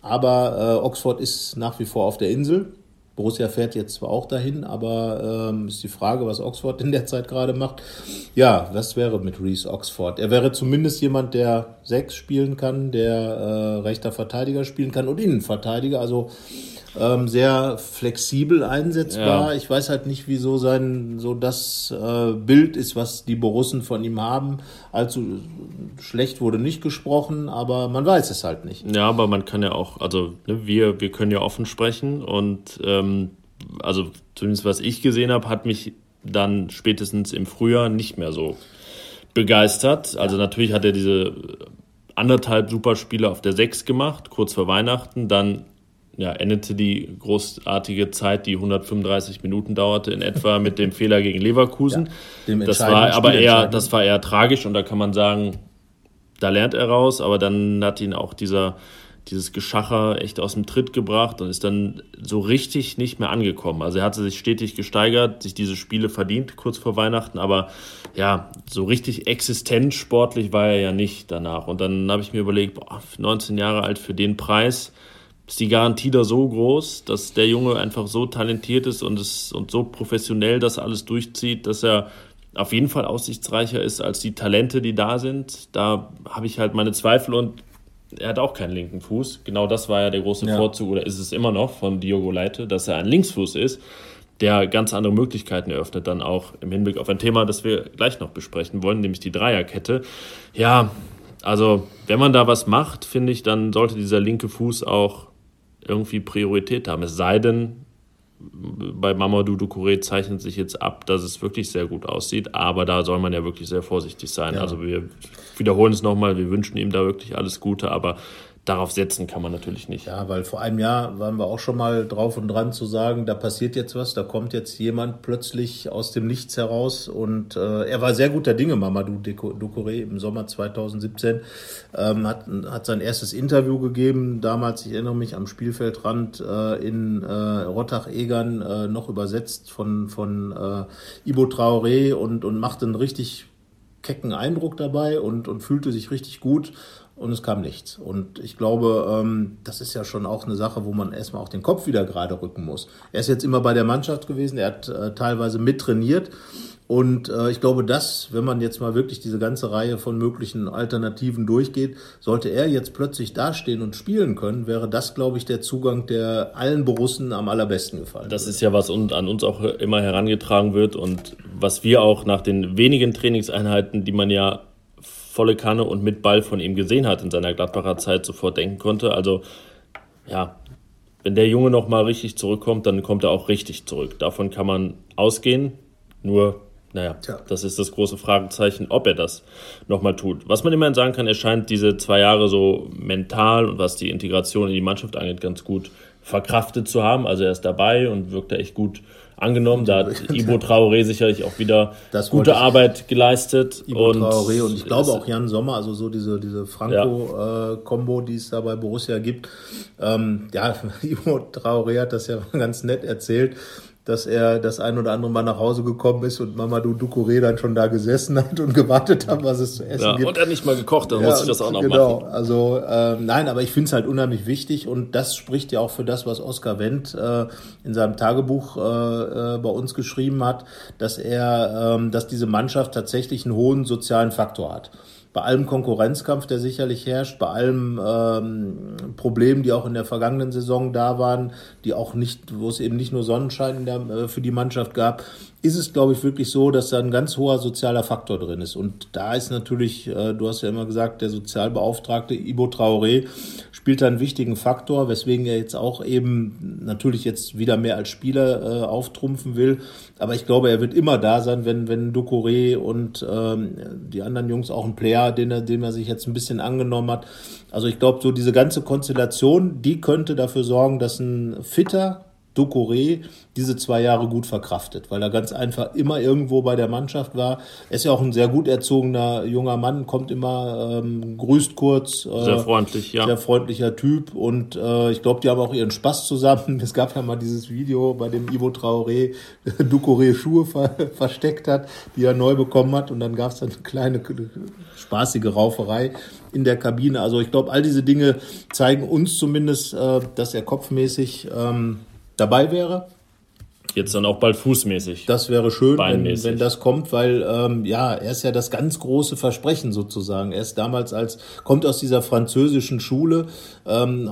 Speaker 1: Aber äh, Oxford ist nach wie vor auf der Insel Borussia fährt jetzt zwar auch dahin, aber ähm, ist die Frage, was Oxford in der Zeit gerade macht. Ja, was wäre mit Reese Oxford? Er wäre zumindest jemand, der sechs spielen kann, der äh, rechter Verteidiger spielen kann und Innenverteidiger. Also ähm, sehr flexibel einsetzbar. Ja. Ich weiß halt nicht, wieso sein so das äh, Bild ist, was die Borussen von ihm haben. Allzu schlecht wurde nicht gesprochen, aber man weiß es halt nicht.
Speaker 2: Ja, aber man kann ja auch, also ne, wir, wir können ja offen sprechen und ähm, also zumindest was ich gesehen habe, hat mich dann spätestens im Frühjahr nicht mehr so begeistert. Also ja. natürlich hat er diese anderthalb Superspiele auf der Sechs gemacht, kurz vor Weihnachten, dann ja, endete die großartige Zeit, die 135 Minuten dauerte, in etwa mit dem Fehler gegen Leverkusen. Ja, das war aber eher, das war eher tragisch und da kann man sagen, da lernt er raus, aber dann hat ihn auch dieser, dieses Geschacher echt aus dem Tritt gebracht und ist dann so richtig nicht mehr angekommen. Also er hatte sich stetig gesteigert, sich diese Spiele verdient kurz vor Weihnachten, aber ja, so richtig existent sportlich war er ja nicht danach. Und dann habe ich mir überlegt, boah, 19 Jahre alt für den Preis, ist die Garantie da so groß, dass der Junge einfach so talentiert ist und, es, und so professionell das alles durchzieht, dass er auf jeden Fall aussichtsreicher ist als die Talente, die da sind. Da habe ich halt meine Zweifel und er hat auch keinen linken Fuß. Genau das war ja der große ja. Vorzug oder ist es immer noch von Diogo Leite, dass er ein Linksfuß ist, der ganz andere Möglichkeiten eröffnet, dann auch im Hinblick auf ein Thema, das wir gleich noch besprechen wollen, nämlich die Dreierkette. Ja, also wenn man da was macht, finde ich, dann sollte dieser linke Fuß auch irgendwie Priorität haben. Es sei denn, bei Mamadou Ducouré zeichnet sich jetzt ab, dass es wirklich sehr gut aussieht, aber da soll man ja wirklich sehr vorsichtig sein. Ja. Also wir wiederholen es nochmal, wir wünschen ihm da wirklich alles Gute, aber darauf setzen kann man natürlich nicht.
Speaker 1: Ja, weil vor einem Jahr waren wir auch schon mal drauf und dran zu sagen, da passiert jetzt was, da kommt jetzt jemand plötzlich aus dem Nichts heraus und äh, er war sehr guter Dinge, Mamadou Ducouré im Sommer 2017, ähm, hat, hat sein erstes Interview gegeben, damals, ich erinnere mich, am Spielfeldrand äh, in äh, Rottach-Egern, äh, noch übersetzt von, von äh, Ibo Traoré und, und machte einen richtig kecken Eindruck dabei und, und fühlte sich richtig gut und es kam nichts. Und ich glaube, ähm, das ist ja schon auch eine Sache, wo man erstmal auch den Kopf wieder gerade rücken muss. Er ist jetzt immer bei der Mannschaft gewesen, er hat äh, teilweise mittrainiert. Und äh, ich glaube, dass, wenn man jetzt mal wirklich diese ganze Reihe von möglichen Alternativen durchgeht, sollte er jetzt plötzlich dastehen und spielen können, wäre das, glaube ich, der Zugang, der allen Borussen am allerbesten gefallen
Speaker 2: Das ist ja, was an uns auch immer herangetragen wird und was wir auch nach den wenigen Trainingseinheiten, die man ja volle Kanne und mit Ball von ihm gesehen hat in seiner Gladbacher Zeit, sofort denken konnte. Also ja, wenn der Junge noch mal richtig zurückkommt, dann kommt er auch richtig zurück. Davon kann man ausgehen. Nur, naja, Tja. das ist das große Fragezeichen, ob er das nochmal tut. Was man immerhin sagen kann, er scheint diese zwei Jahre so mental und was die Integration in die Mannschaft angeht, ganz gut verkraftet zu haben. Also er ist dabei und wirkt da echt gut angenommen. Da hat Ibo Traoré sicherlich auch wieder gute Arbeit geleistet.
Speaker 1: Ibo und Traoré und ich glaube auch Jan Sommer, also so diese, diese Franco-Kombo, ja. äh, die es da bei Borussia gibt. Ähm, ja, Ibo Traoré hat das ja ganz nett erzählt dass er das ein oder andere Mal nach Hause gekommen ist und Mamadou Ducouré dann schon da gesessen hat und gewartet hat, was es zu essen
Speaker 2: ja,
Speaker 1: gibt.
Speaker 2: Und er nicht mal gekocht, dann ja, muss ich das auch noch
Speaker 1: genau,
Speaker 2: machen.
Speaker 1: also äh, nein, aber ich finde es halt unheimlich wichtig und das spricht ja auch für das, was Oskar Wendt äh, in seinem Tagebuch äh, äh, bei uns geschrieben hat, dass er, äh, dass diese Mannschaft tatsächlich einen hohen sozialen Faktor hat bei allem Konkurrenzkampf, der sicherlich herrscht, bei allem ähm, Problemen, die auch in der vergangenen Saison da waren, die auch nicht, wo es eben nicht nur Sonnenschein der, äh, für die Mannschaft gab, ist es, glaube ich, wirklich so, dass da ein ganz hoher sozialer Faktor drin ist. Und da ist natürlich, äh, du hast ja immer gesagt, der Sozialbeauftragte Ibo Traoré spielt da einen wichtigen Faktor, weswegen er jetzt auch eben natürlich jetzt wieder mehr als Spieler äh, auftrumpfen will. Aber ich glaube, er wird immer da sein, wenn, wenn Ducouré und ähm, die anderen Jungs auch ein Player, den er, dem er sich jetzt ein bisschen angenommen hat. Also ich glaube, so diese ganze Konstellation, die könnte dafür sorgen, dass ein fitter, Ducouré diese zwei Jahre gut verkraftet, weil er ganz einfach immer irgendwo bei der Mannschaft war. Er ist ja auch ein sehr gut erzogener junger Mann, kommt immer, ähm, grüßt kurz.
Speaker 2: Äh, sehr freundlich, ja.
Speaker 1: Sehr freundlicher Typ und äh, ich glaube, die haben auch ihren Spaß zusammen. Es gab ja mal dieses Video, bei dem Ivo Traoré Ducouré Schuhe ver versteckt hat, die er neu bekommen hat und dann gab es dann eine kleine spaßige Rauferei in der Kabine. Also ich glaube, all diese Dinge zeigen uns zumindest, äh, dass er kopfmäßig ähm, dabei wäre.
Speaker 2: Jetzt dann auch bald fußmäßig.
Speaker 1: Das wäre schön, wenn, wenn das kommt, weil ähm, ja, er ist ja das ganz große Versprechen sozusagen. Er ist damals als, kommt aus dieser französischen Schule, ähm,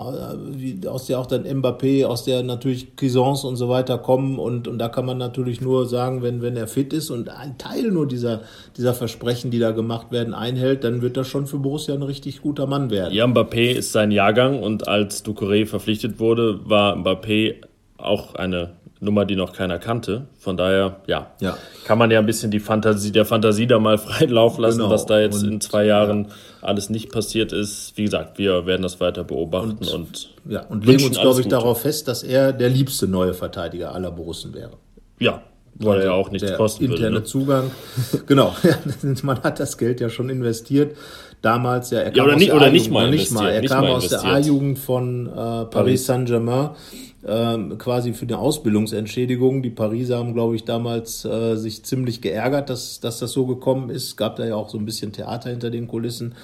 Speaker 1: aus der auch dann Mbappé, aus der natürlich Cuisance und so weiter kommen und, und da kann man natürlich nur sagen, wenn, wenn er fit ist und ein Teil nur dieser, dieser Versprechen, die da gemacht werden, einhält, dann wird das schon für Borussia ein richtig guter Mann werden.
Speaker 2: Ja, Mbappé ist sein Jahrgang und als Ducouré verpflichtet wurde, war Mbappé auch eine Nummer, die noch keiner kannte. Von daher, ja, ja. kann man ja ein bisschen die Fantasie, der Fantasie da mal freien Lauf lassen, genau. was da jetzt und, in zwei Jahren ja. alles nicht passiert ist. Wie gesagt, wir werden das weiter beobachten und, und
Speaker 1: ja, und legen uns, glaube ich, Gute. darauf fest, dass er der liebste neue Verteidiger aller Borussen wäre.
Speaker 2: Ja, weil er auch nichts kosten
Speaker 1: interne würde.
Speaker 2: Interne
Speaker 1: ne? Zugang. genau. man hat das Geld ja schon investiert. Damals ja, er
Speaker 2: kam ja, oder, aus nicht, oder nicht mal.
Speaker 1: Nicht mal. Er nicht kam mal aus der A-Jugend von äh, Paris, Paris. Saint-Germain ähm, quasi für eine Ausbildungsentschädigung. Die Pariser haben, glaube ich, damals äh, sich ziemlich geärgert, dass, dass das so gekommen ist. Gab da ja auch so ein bisschen Theater hinter den Kulissen.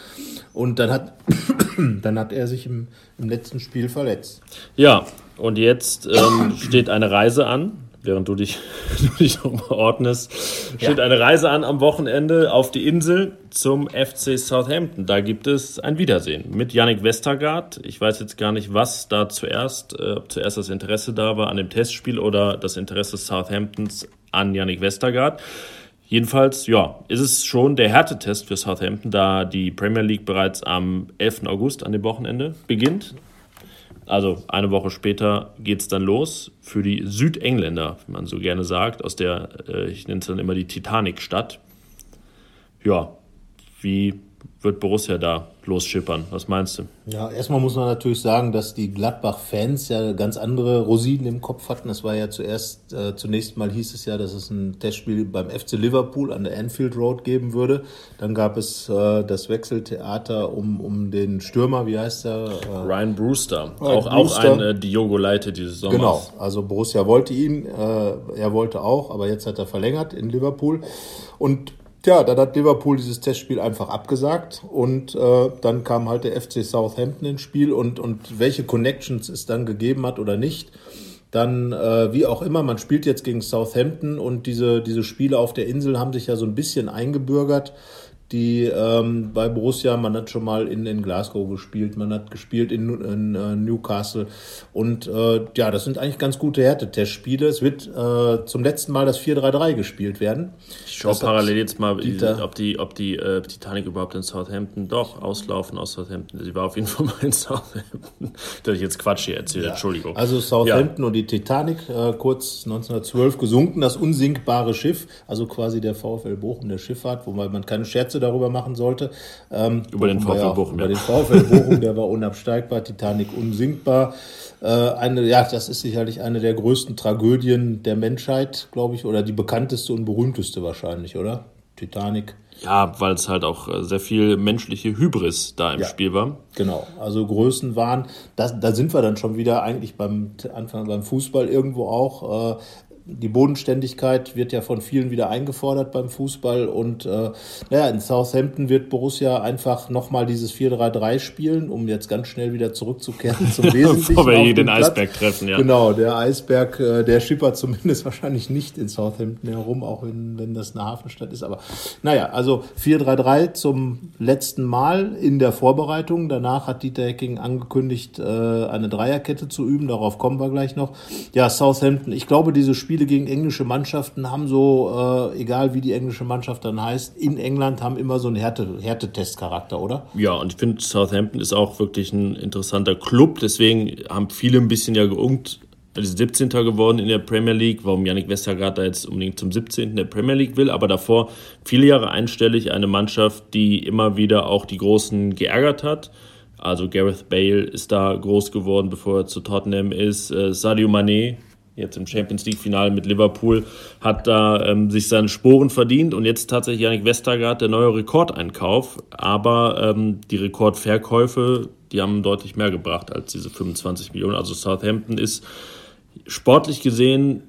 Speaker 1: Und dann hat, dann hat er sich im, im letzten Spiel verletzt.
Speaker 2: Ja, und jetzt ähm, steht eine Reise an während du dich, du dich nochmal ordnest, steht ja. eine Reise an am Wochenende auf die Insel zum FC Southampton. Da gibt es ein Wiedersehen mit Yannick Westergaard. Ich weiß jetzt gar nicht, was da zuerst, äh, ob zuerst das Interesse da war an dem Testspiel oder das Interesse Southamptons an Yannick Westergaard. Jedenfalls, ja, ist es schon der Härtetest für Southampton, da die Premier League bereits am 11. August an dem Wochenende beginnt. Also eine Woche später geht es dann los für die Südengländer, wie man so gerne sagt, aus der, äh, ich nenne es dann immer die Titanic-Stadt. Ja, wie wird Borussia da losschippern? Was meinst du?
Speaker 1: Ja, erstmal muss man natürlich sagen, dass die Gladbach-Fans ja ganz andere Rosinen im Kopf hatten. Es war ja zuerst, äh, zunächst mal hieß es ja, dass es ein Testspiel beim FC Liverpool an der Anfield Road geben würde. Dann gab es äh, das Wechseltheater um, um den Stürmer, wie heißt der? Äh,
Speaker 2: Ryan Brewster. Ryan auch, Brewster. auch ein äh, Diogo Leite dieses Sommers.
Speaker 1: Genau, also Borussia wollte ihn, äh, er wollte auch, aber jetzt hat er verlängert in Liverpool. Und Tja, dann hat Liverpool dieses Testspiel einfach abgesagt und äh, dann kam halt der FC Southampton ins Spiel und, und welche Connections es dann gegeben hat oder nicht, dann äh, wie auch immer, man spielt jetzt gegen Southampton und diese, diese Spiele auf der Insel haben sich ja so ein bisschen eingebürgert die ähm, bei Borussia, man hat schon mal in, in Glasgow gespielt, man hat gespielt in, in uh, Newcastle und äh, ja, das sind eigentlich ganz gute Härtetestspiele. Es wird äh, zum letzten Mal das 4-3-3 gespielt werden.
Speaker 2: Ich schaue parallel jetzt mal, Dieter, ob die, ob die äh, Titanic überhaupt in Southampton doch auslaufen aus Southampton. Sie war auf jeden Fall mal in Southampton. Dass ich jetzt Quatsch hier erzähle, ja. Entschuldigung.
Speaker 1: Also Southampton ja. und die Titanic, äh, kurz 1912 gesunken, das unsinkbare Schiff, also quasi der VfL Bochum der Schifffahrt, wo man, man keine Scherze darüber machen sollte.
Speaker 2: Ähm, über den VfL ja, Bochum.
Speaker 1: Über den VfL Bochum, der war unabsteigbar, Titanic unsinkbar. Äh, eine, ja, das ist sicherlich eine der größten Tragödien der Menschheit, glaube ich, oder die bekannteste und berühmteste wahrscheinlich, oder? Titanic.
Speaker 2: Ja, weil es halt auch äh, sehr viel menschliche Hybris da im ja, Spiel war.
Speaker 1: Genau, also Größen waren, das, da sind wir dann schon wieder eigentlich beim Anfang beim Fußball irgendwo auch. Äh, die Bodenständigkeit wird ja von vielen wieder eingefordert beim Fußball und äh, naja, in Southampton wird Borussia einfach nochmal dieses 4-3-3 spielen, um jetzt ganz schnell wieder zurückzukehren zum Wesentlichen.
Speaker 2: Bevor wir hier den Platz. Eisberg treffen, ja.
Speaker 1: Genau, der Eisberg, äh, der schippert zumindest wahrscheinlich nicht in Southampton herum, auch wenn, wenn das eine Hafenstadt ist. Aber naja, also 4-3-3 zum letzten Mal in der Vorbereitung. Danach hat Dieter Hecking angekündigt, äh, eine Dreierkette zu üben, darauf kommen wir gleich noch. Ja, Southampton, ich glaube, diese Spiele Spiele gegen englische Mannschaften haben so, äh, egal wie die englische Mannschaft dann heißt, in England haben immer so einen Härte, Härtetestcharakter, oder?
Speaker 2: Ja, und ich finde, Southampton ist auch wirklich ein interessanter Club. Deswegen haben viele ein bisschen ja geungt, er ist 17. geworden in der Premier League, warum Yannick Westergaard da jetzt unbedingt zum 17. der Premier League will, aber davor viele Jahre einstellig eine Mannschaft, die immer wieder auch die Großen geärgert hat. Also Gareth Bale ist da groß geworden, bevor er zu Tottenham ist. Äh, Sadio Mané jetzt im Champions League-Finale mit Liverpool, hat da ähm, sich seine Sporen verdient und jetzt tatsächlich Janik Westergaard der neue Rekordeinkauf. Aber ähm, die Rekordverkäufe, die haben deutlich mehr gebracht als diese 25 Millionen. Also Southampton ist sportlich gesehen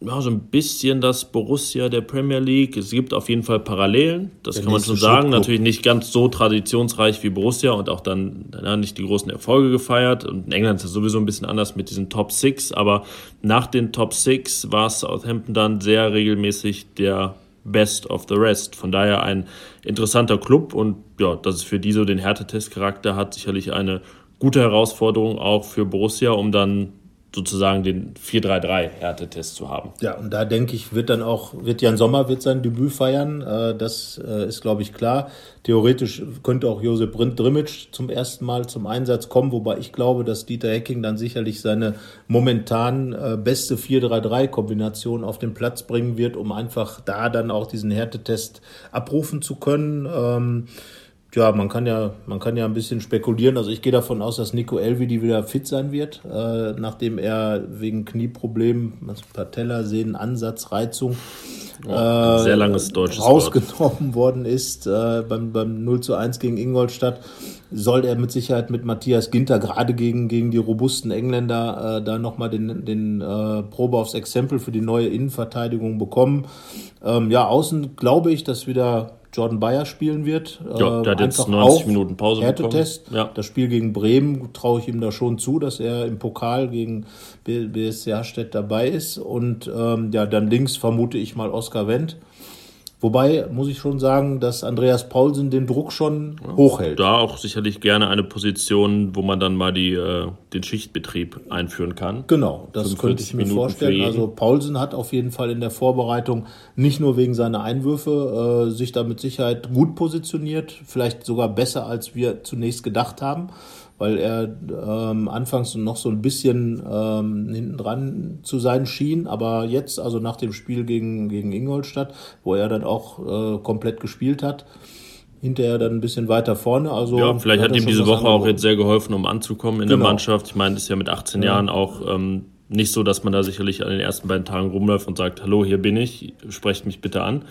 Speaker 2: ja, so ein bisschen das Borussia der Premier League. Es gibt auf jeden Fall Parallelen, das der kann man schon sagen. Natürlich nicht ganz so traditionsreich wie Borussia und auch dann ja, nicht die großen Erfolge gefeiert. Und in England ist es sowieso ein bisschen anders mit diesen Top Six, aber nach den Top Six war Southampton dann sehr regelmäßig der Best of the Rest. Von daher ein interessanter Club und ja, dass es für die so den Härtetestcharakter hat, sicherlich eine gute Herausforderung auch für Borussia, um dann sozusagen den 4-3-3-Härtetest zu haben.
Speaker 1: Ja, und da denke ich, wird dann auch, wird Jan Sommer wird sein Debüt feiern. Äh, das äh, ist, glaube ich, klar. Theoretisch könnte auch Josep Drimmitsch zum ersten Mal zum Einsatz kommen, wobei ich glaube, dass Dieter Hecking dann sicherlich seine momentan äh, beste 4-3-3-Kombination auf den Platz bringen wird, um einfach da dann auch diesen Härtetest abrufen zu können. Ja, man kann ja, man kann ja ein bisschen spekulieren. Also ich gehe davon aus, dass Nico Elvidi wieder fit sein wird, äh, nachdem er wegen Knieproblemen, also Patella, Sehnen, Ansatz, Reizung,
Speaker 2: äh, sehr langes deutsches
Speaker 1: rausgenommen Wort. worden ist äh, beim, beim 0 zu 1 gegen Ingolstadt, soll er mit Sicherheit mit Matthias Ginter gerade gegen, gegen die robusten Engländer äh, da nochmal den, den äh, Probe aufs Exempel für die neue Innenverteidigung bekommen. Ähm, ja, außen glaube ich, dass wieder Jordan Bayer spielen wird.
Speaker 2: Ja, der hat jetzt 90 Minuten Pause
Speaker 1: Härtetest. Ja. Das Spiel gegen Bremen traue ich ihm da schon zu, dass er im Pokal gegen BSC Harstedt dabei ist. Und ähm, ja, dann links vermute ich mal Oskar Wendt. Wobei muss ich schon sagen, dass Andreas Paulsen den Druck schon ja, hochhält.
Speaker 2: Da auch sicherlich gerne eine Position, wo man dann mal die, äh, den Schichtbetrieb einführen kann.
Speaker 1: Genau, das könnte ich mir Minuten vorstellen. Also Paulsen hat auf jeden Fall in der Vorbereitung nicht nur wegen seiner Einwürfe äh, sich da mit Sicherheit gut positioniert, vielleicht sogar besser als wir zunächst gedacht haben weil er ähm, anfangs noch so ein bisschen ähm, hinten dran zu sein schien, aber jetzt, also nach dem Spiel gegen, gegen Ingolstadt, wo er dann auch äh, komplett gespielt hat, hinterher dann ein bisschen weiter vorne. Also
Speaker 2: ja, vielleicht hat, hat ihm diese Woche auch jetzt sehr geholfen, um anzukommen in genau. der Mannschaft. Ich meine, das ist ja mit 18 ja. Jahren auch ähm, nicht so, dass man da sicherlich an den ersten beiden Tagen rumläuft und sagt, hallo, hier bin ich, sprecht mich bitte an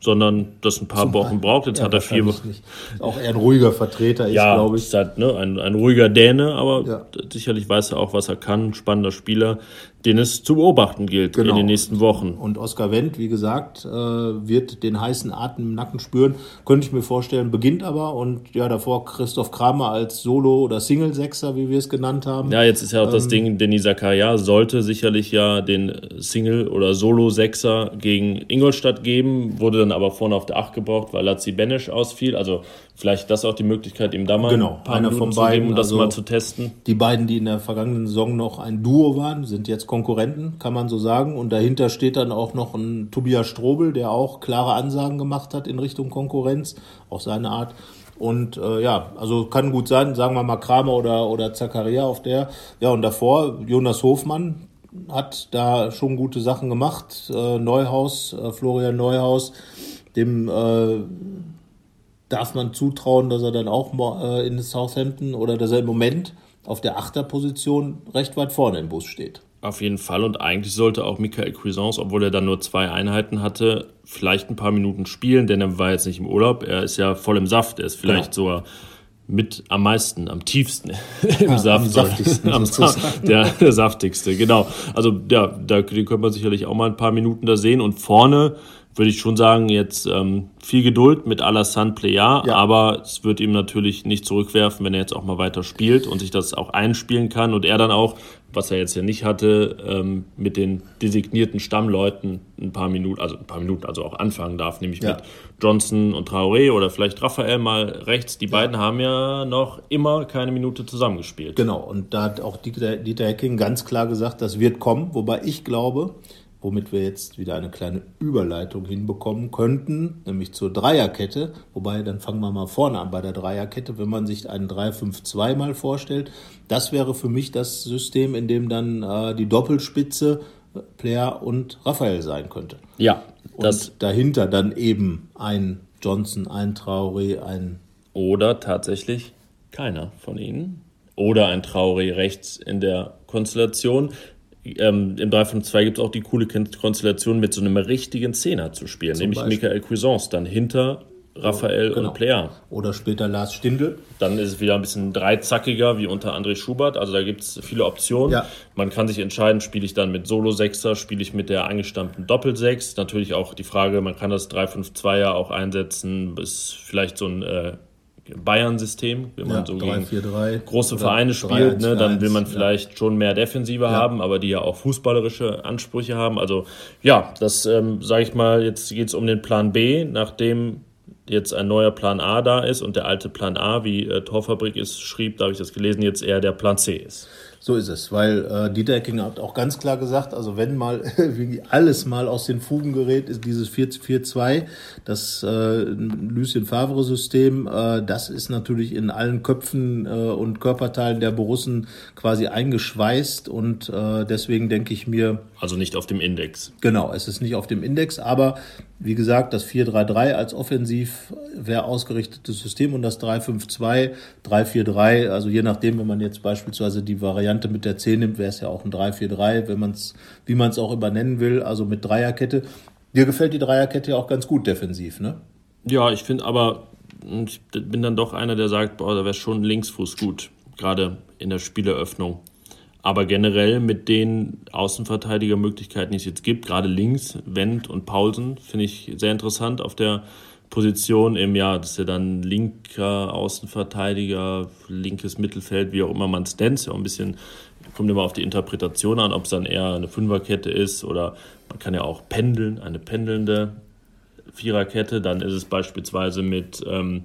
Speaker 2: sondern das ein paar Zum Wochen braucht. Jetzt ja, hat er vier Wochen.
Speaker 1: Auch eher ein ruhiger Vertreter ist,
Speaker 2: ja,
Speaker 1: glaube ich.
Speaker 2: Ist halt, ne, ein, ein ruhiger Däne, aber ja. sicherlich weiß er auch, was er kann. Spannender Spieler den es zu beobachten gilt genau. in den nächsten Wochen.
Speaker 1: Und Oskar Wendt, wie gesagt, äh, wird den heißen Atem im Nacken spüren. Könnte ich mir vorstellen, beginnt aber und ja, davor Christoph Kramer als Solo- oder Single-Sechser, wie wir es genannt haben.
Speaker 2: Ja, jetzt ist ja auch ähm, das Ding, Denis Zakaria sollte sicherlich ja den Single- oder Solo-Sechser gegen Ingolstadt geben, wurde dann aber vorne auf der Acht gebraucht, weil Lazzi Benesch ausfiel. Also vielleicht das auch die Möglichkeit, ihm da mal
Speaker 1: genau, ein paar einer Minuten von beiden, zu geben,
Speaker 2: um das also mal zu testen.
Speaker 1: Die beiden, die in der vergangenen Saison noch ein Duo waren, sind jetzt Konkurrenten, kann man so sagen. Und dahinter steht dann auch noch ein Tobias Strobel, der auch klare Ansagen gemacht hat in Richtung Konkurrenz, auf seine Art. Und äh, ja, also kann gut sein, sagen wir mal Kramer oder, oder Zakaria auf der. Ja, und davor Jonas Hofmann hat da schon gute Sachen gemacht. Äh, Neuhaus, äh, Florian Neuhaus, dem äh, darf man zutrauen, dass er dann auch äh, in Southampton oder dass er im Moment auf der Achterposition recht weit vorne im Bus steht.
Speaker 2: Auf jeden Fall und eigentlich sollte auch Michael Cuisance, obwohl er dann nur zwei Einheiten hatte, vielleicht ein paar Minuten spielen, denn er war jetzt nicht im Urlaub. Er ist ja voll im Saft. Er ist vielleicht genau. sogar mit am meisten, am tiefsten im ja, Saft. Am saftigsten. am der, der saftigste, genau. Also ja, da den könnte man sicherlich auch mal ein paar Minuten da sehen. Und vorne würde ich schon sagen, jetzt ähm, viel Geduld mit Alassane Plea, ja. aber es wird ihm natürlich nicht zurückwerfen, wenn er jetzt auch mal weiter spielt und sich das auch einspielen kann und er dann auch, was er jetzt ja nicht hatte, ähm, mit den designierten Stammleuten ein paar Minuten, also ein paar Minuten, also auch anfangen darf, nämlich ja. mit Johnson und Traoré oder vielleicht Raphael mal rechts. Die beiden haben ja noch immer keine Minute zusammengespielt.
Speaker 1: Genau, und da hat auch Dieter, Dieter Hecking ganz klar gesagt, das wird kommen, wobei ich glaube, womit wir jetzt wieder eine kleine Überleitung hinbekommen könnten, nämlich zur Dreierkette. Wobei, dann fangen wir mal vorne an bei der Dreierkette. Wenn man sich einen 3-5-2 mal vorstellt, das wäre für mich das System, in dem dann äh, die Doppelspitze äh, Player und Raphael sein könnte.
Speaker 2: Ja.
Speaker 1: Das und dahinter dann eben ein Johnson, ein Traoré, ein...
Speaker 2: Oder tatsächlich keiner von ihnen. Oder ein Traoré rechts in der Konstellation ähm, im 3-5-2 gibt es auch die coole Konstellation, mit so einem richtigen Zehner zu spielen, Zum nämlich Beispiel. Michael Cuisance dann hinter Raphael genau. und Player.
Speaker 1: Oder später Lars Stindl.
Speaker 2: Dann ist es wieder ein bisschen dreizackiger wie unter André Schubert. Also da gibt es viele Optionen. Ja. Man kann sich entscheiden, spiele ich dann mit Solo-Sechser, spiele ich mit der eingestammten Doppel-Sechs. Natürlich auch die Frage, man kann das 3-5-2 ja auch einsetzen, bis vielleicht so ein äh, Bayern-System, wenn man ja, so 3, 4, 3, große Vereine spielt, 3, 1, ne, dann will man vielleicht ja. schon mehr Defensive ja. haben, aber die ja auch fußballerische Ansprüche haben. Also ja, das ähm, sage ich mal, jetzt geht es um den Plan B, nachdem jetzt ein neuer Plan A da ist und der alte Plan A, wie äh, Torfabrik es schrieb, da habe ich das gelesen, jetzt eher der Plan C ist.
Speaker 1: So ist es, weil äh, Dieter Ecking hat auch ganz klar gesagt, also wenn mal alles mal aus den Fugen gerät, ist dieses 4-4-2, das äh, Lucien Favre-System, äh, das ist natürlich in allen Köpfen äh, und Körperteilen der Borussen quasi eingeschweißt und äh, deswegen denke ich mir.
Speaker 2: Also nicht auf dem Index.
Speaker 1: Genau, es ist nicht auf dem Index, aber wie gesagt, das 4-3-3 als offensiv wäre ausgerichtetes System und das 3-5-2, 3-4-3, also je nachdem, wenn man jetzt beispielsweise die Variante mit der 10 nimmt, wäre es ja auch ein 3-4-3, wenn man es, wie man es auch immer nennen will, also mit Dreierkette. Dir gefällt die Dreierkette ja auch ganz gut defensiv, ne?
Speaker 2: Ja, ich finde aber, ich bin dann doch einer, der sagt, boah, da wäre schon Linksfuß gut, gerade in der Spieleröffnung. Aber generell mit den Außenverteidigermöglichkeiten, die es jetzt gibt, gerade links, Wendt und Paulsen, finde ich sehr interessant auf der Position im Jahr, das ist ja dann linker Außenverteidiger, linkes Mittelfeld, wie auch immer man es nennt, ja ein bisschen, kommt immer auf die Interpretation an, ob es dann eher eine Fünferkette ist oder man kann ja auch pendeln, eine pendelnde Viererkette, dann ist es beispielsweise mit ähm,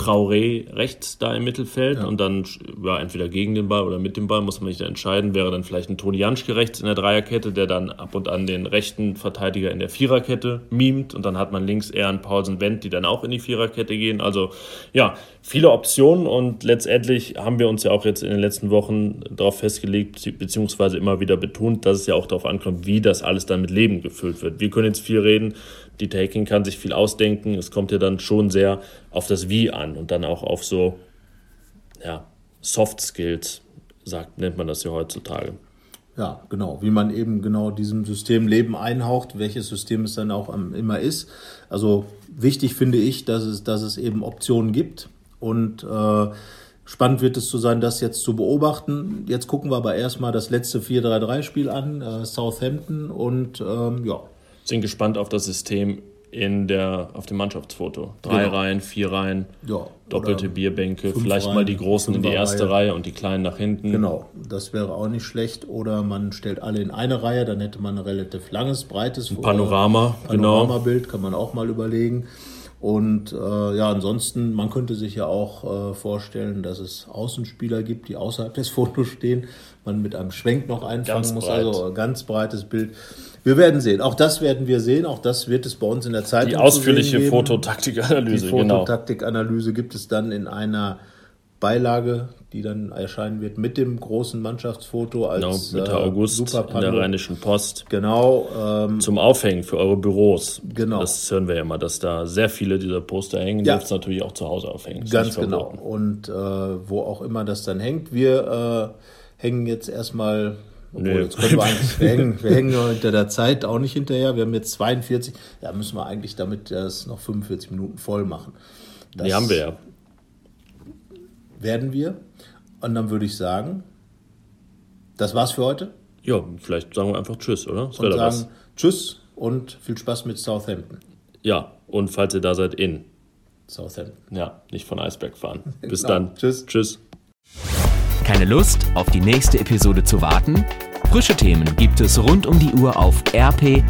Speaker 2: Traoré rechts da im Mittelfeld ja. und dann ja, entweder gegen den Ball oder mit dem Ball, muss man sich da entscheiden. Wäre dann vielleicht ein Toni Janschke rechts in der Dreierkette, der dann ab und an den rechten Verteidiger in der Viererkette mimt und dann hat man links eher einen Paulsen Wendt, die dann auch in die Viererkette gehen. Also ja, viele Optionen und letztendlich haben wir uns ja auch jetzt in den letzten Wochen darauf festgelegt, beziehungsweise immer wieder betont, dass es ja auch darauf ankommt, wie das alles dann mit Leben gefüllt wird. Wir können jetzt viel reden, die Taking kann sich viel ausdenken. Es kommt ja dann schon sehr auf das Wie an und dann auch auf so ja, Soft Skills, sagt, nennt man das ja heutzutage.
Speaker 1: Ja, genau, wie man eben genau diesem System Leben einhaucht, welches System es dann auch immer ist. Also wichtig finde ich, dass es, dass es eben Optionen gibt und äh, spannend wird es zu sein, das jetzt zu beobachten. Jetzt gucken wir aber erstmal das letzte 4-3-3-Spiel an, äh, Southampton und ähm, ja,
Speaker 2: sind gespannt auf das System in der, auf dem Mannschaftsfoto. Drei genau. Reihen, vier Reihen, ja, doppelte Bierbänke, vielleicht Reihen, mal die Großen in die erste Reihe. Reihe. und die Kleinen nach hinten.
Speaker 1: Genau, das wäre auch nicht schlecht. Oder man stellt alle in eine Reihe, dann hätte man ein relativ langes, breites
Speaker 2: ein Panorama,
Speaker 1: äh, Panoramabild, genau. kann man auch mal überlegen. Und äh, ja, ansonsten, man könnte sich ja auch äh, vorstellen, dass es Außenspieler gibt, die außerhalb des Fotos stehen, man mit einem Schwenk noch einfangen ganz muss, breit. also ein ganz breites Bild. Wir werden sehen. Auch das werden wir sehen. Auch das wird es bei uns in der Zeitung
Speaker 2: Die ausführliche Fototaktikanalyse.
Speaker 1: Die genau. Fototaktikanalyse gibt es dann in einer Beilage, die dann erscheinen wird mit dem großen Mannschaftsfoto als
Speaker 2: genau, Mitte äh, August in der Rheinischen Post.
Speaker 1: Genau.
Speaker 2: Ähm, zum Aufhängen für eure Büros. Genau. Das hören wir ja immer, dass da sehr viele dieser Poster hängen. Ja. Dürft natürlich auch zu Hause aufhängen.
Speaker 1: Ganz genau. Und äh, wo auch immer das dann hängt. Wir äh, hängen jetzt erstmal obwohl, nee. jetzt können wir eigentlich, wir hängen, wir hängen hinter der Zeit auch nicht hinterher. Wir haben jetzt 42, ja, müssen wir eigentlich damit das noch 45 Minuten voll machen.
Speaker 2: Das Die haben wir ja.
Speaker 1: Werden wir. Und dann würde ich sagen, das war's für heute.
Speaker 2: Ja, vielleicht sagen wir einfach Tschüss, oder?
Speaker 1: Das und sagen was. Tschüss und viel Spaß mit Southampton.
Speaker 2: Ja, und falls ihr da seid, in
Speaker 1: Southampton.
Speaker 2: Ja, nicht von Eisberg fahren. Bis genau. dann.
Speaker 1: Tschüss.
Speaker 2: Tschüss.
Speaker 3: Keine Lust, auf die nächste Episode zu warten? Frische Themen gibt es rund um die Uhr auf rp-online.de.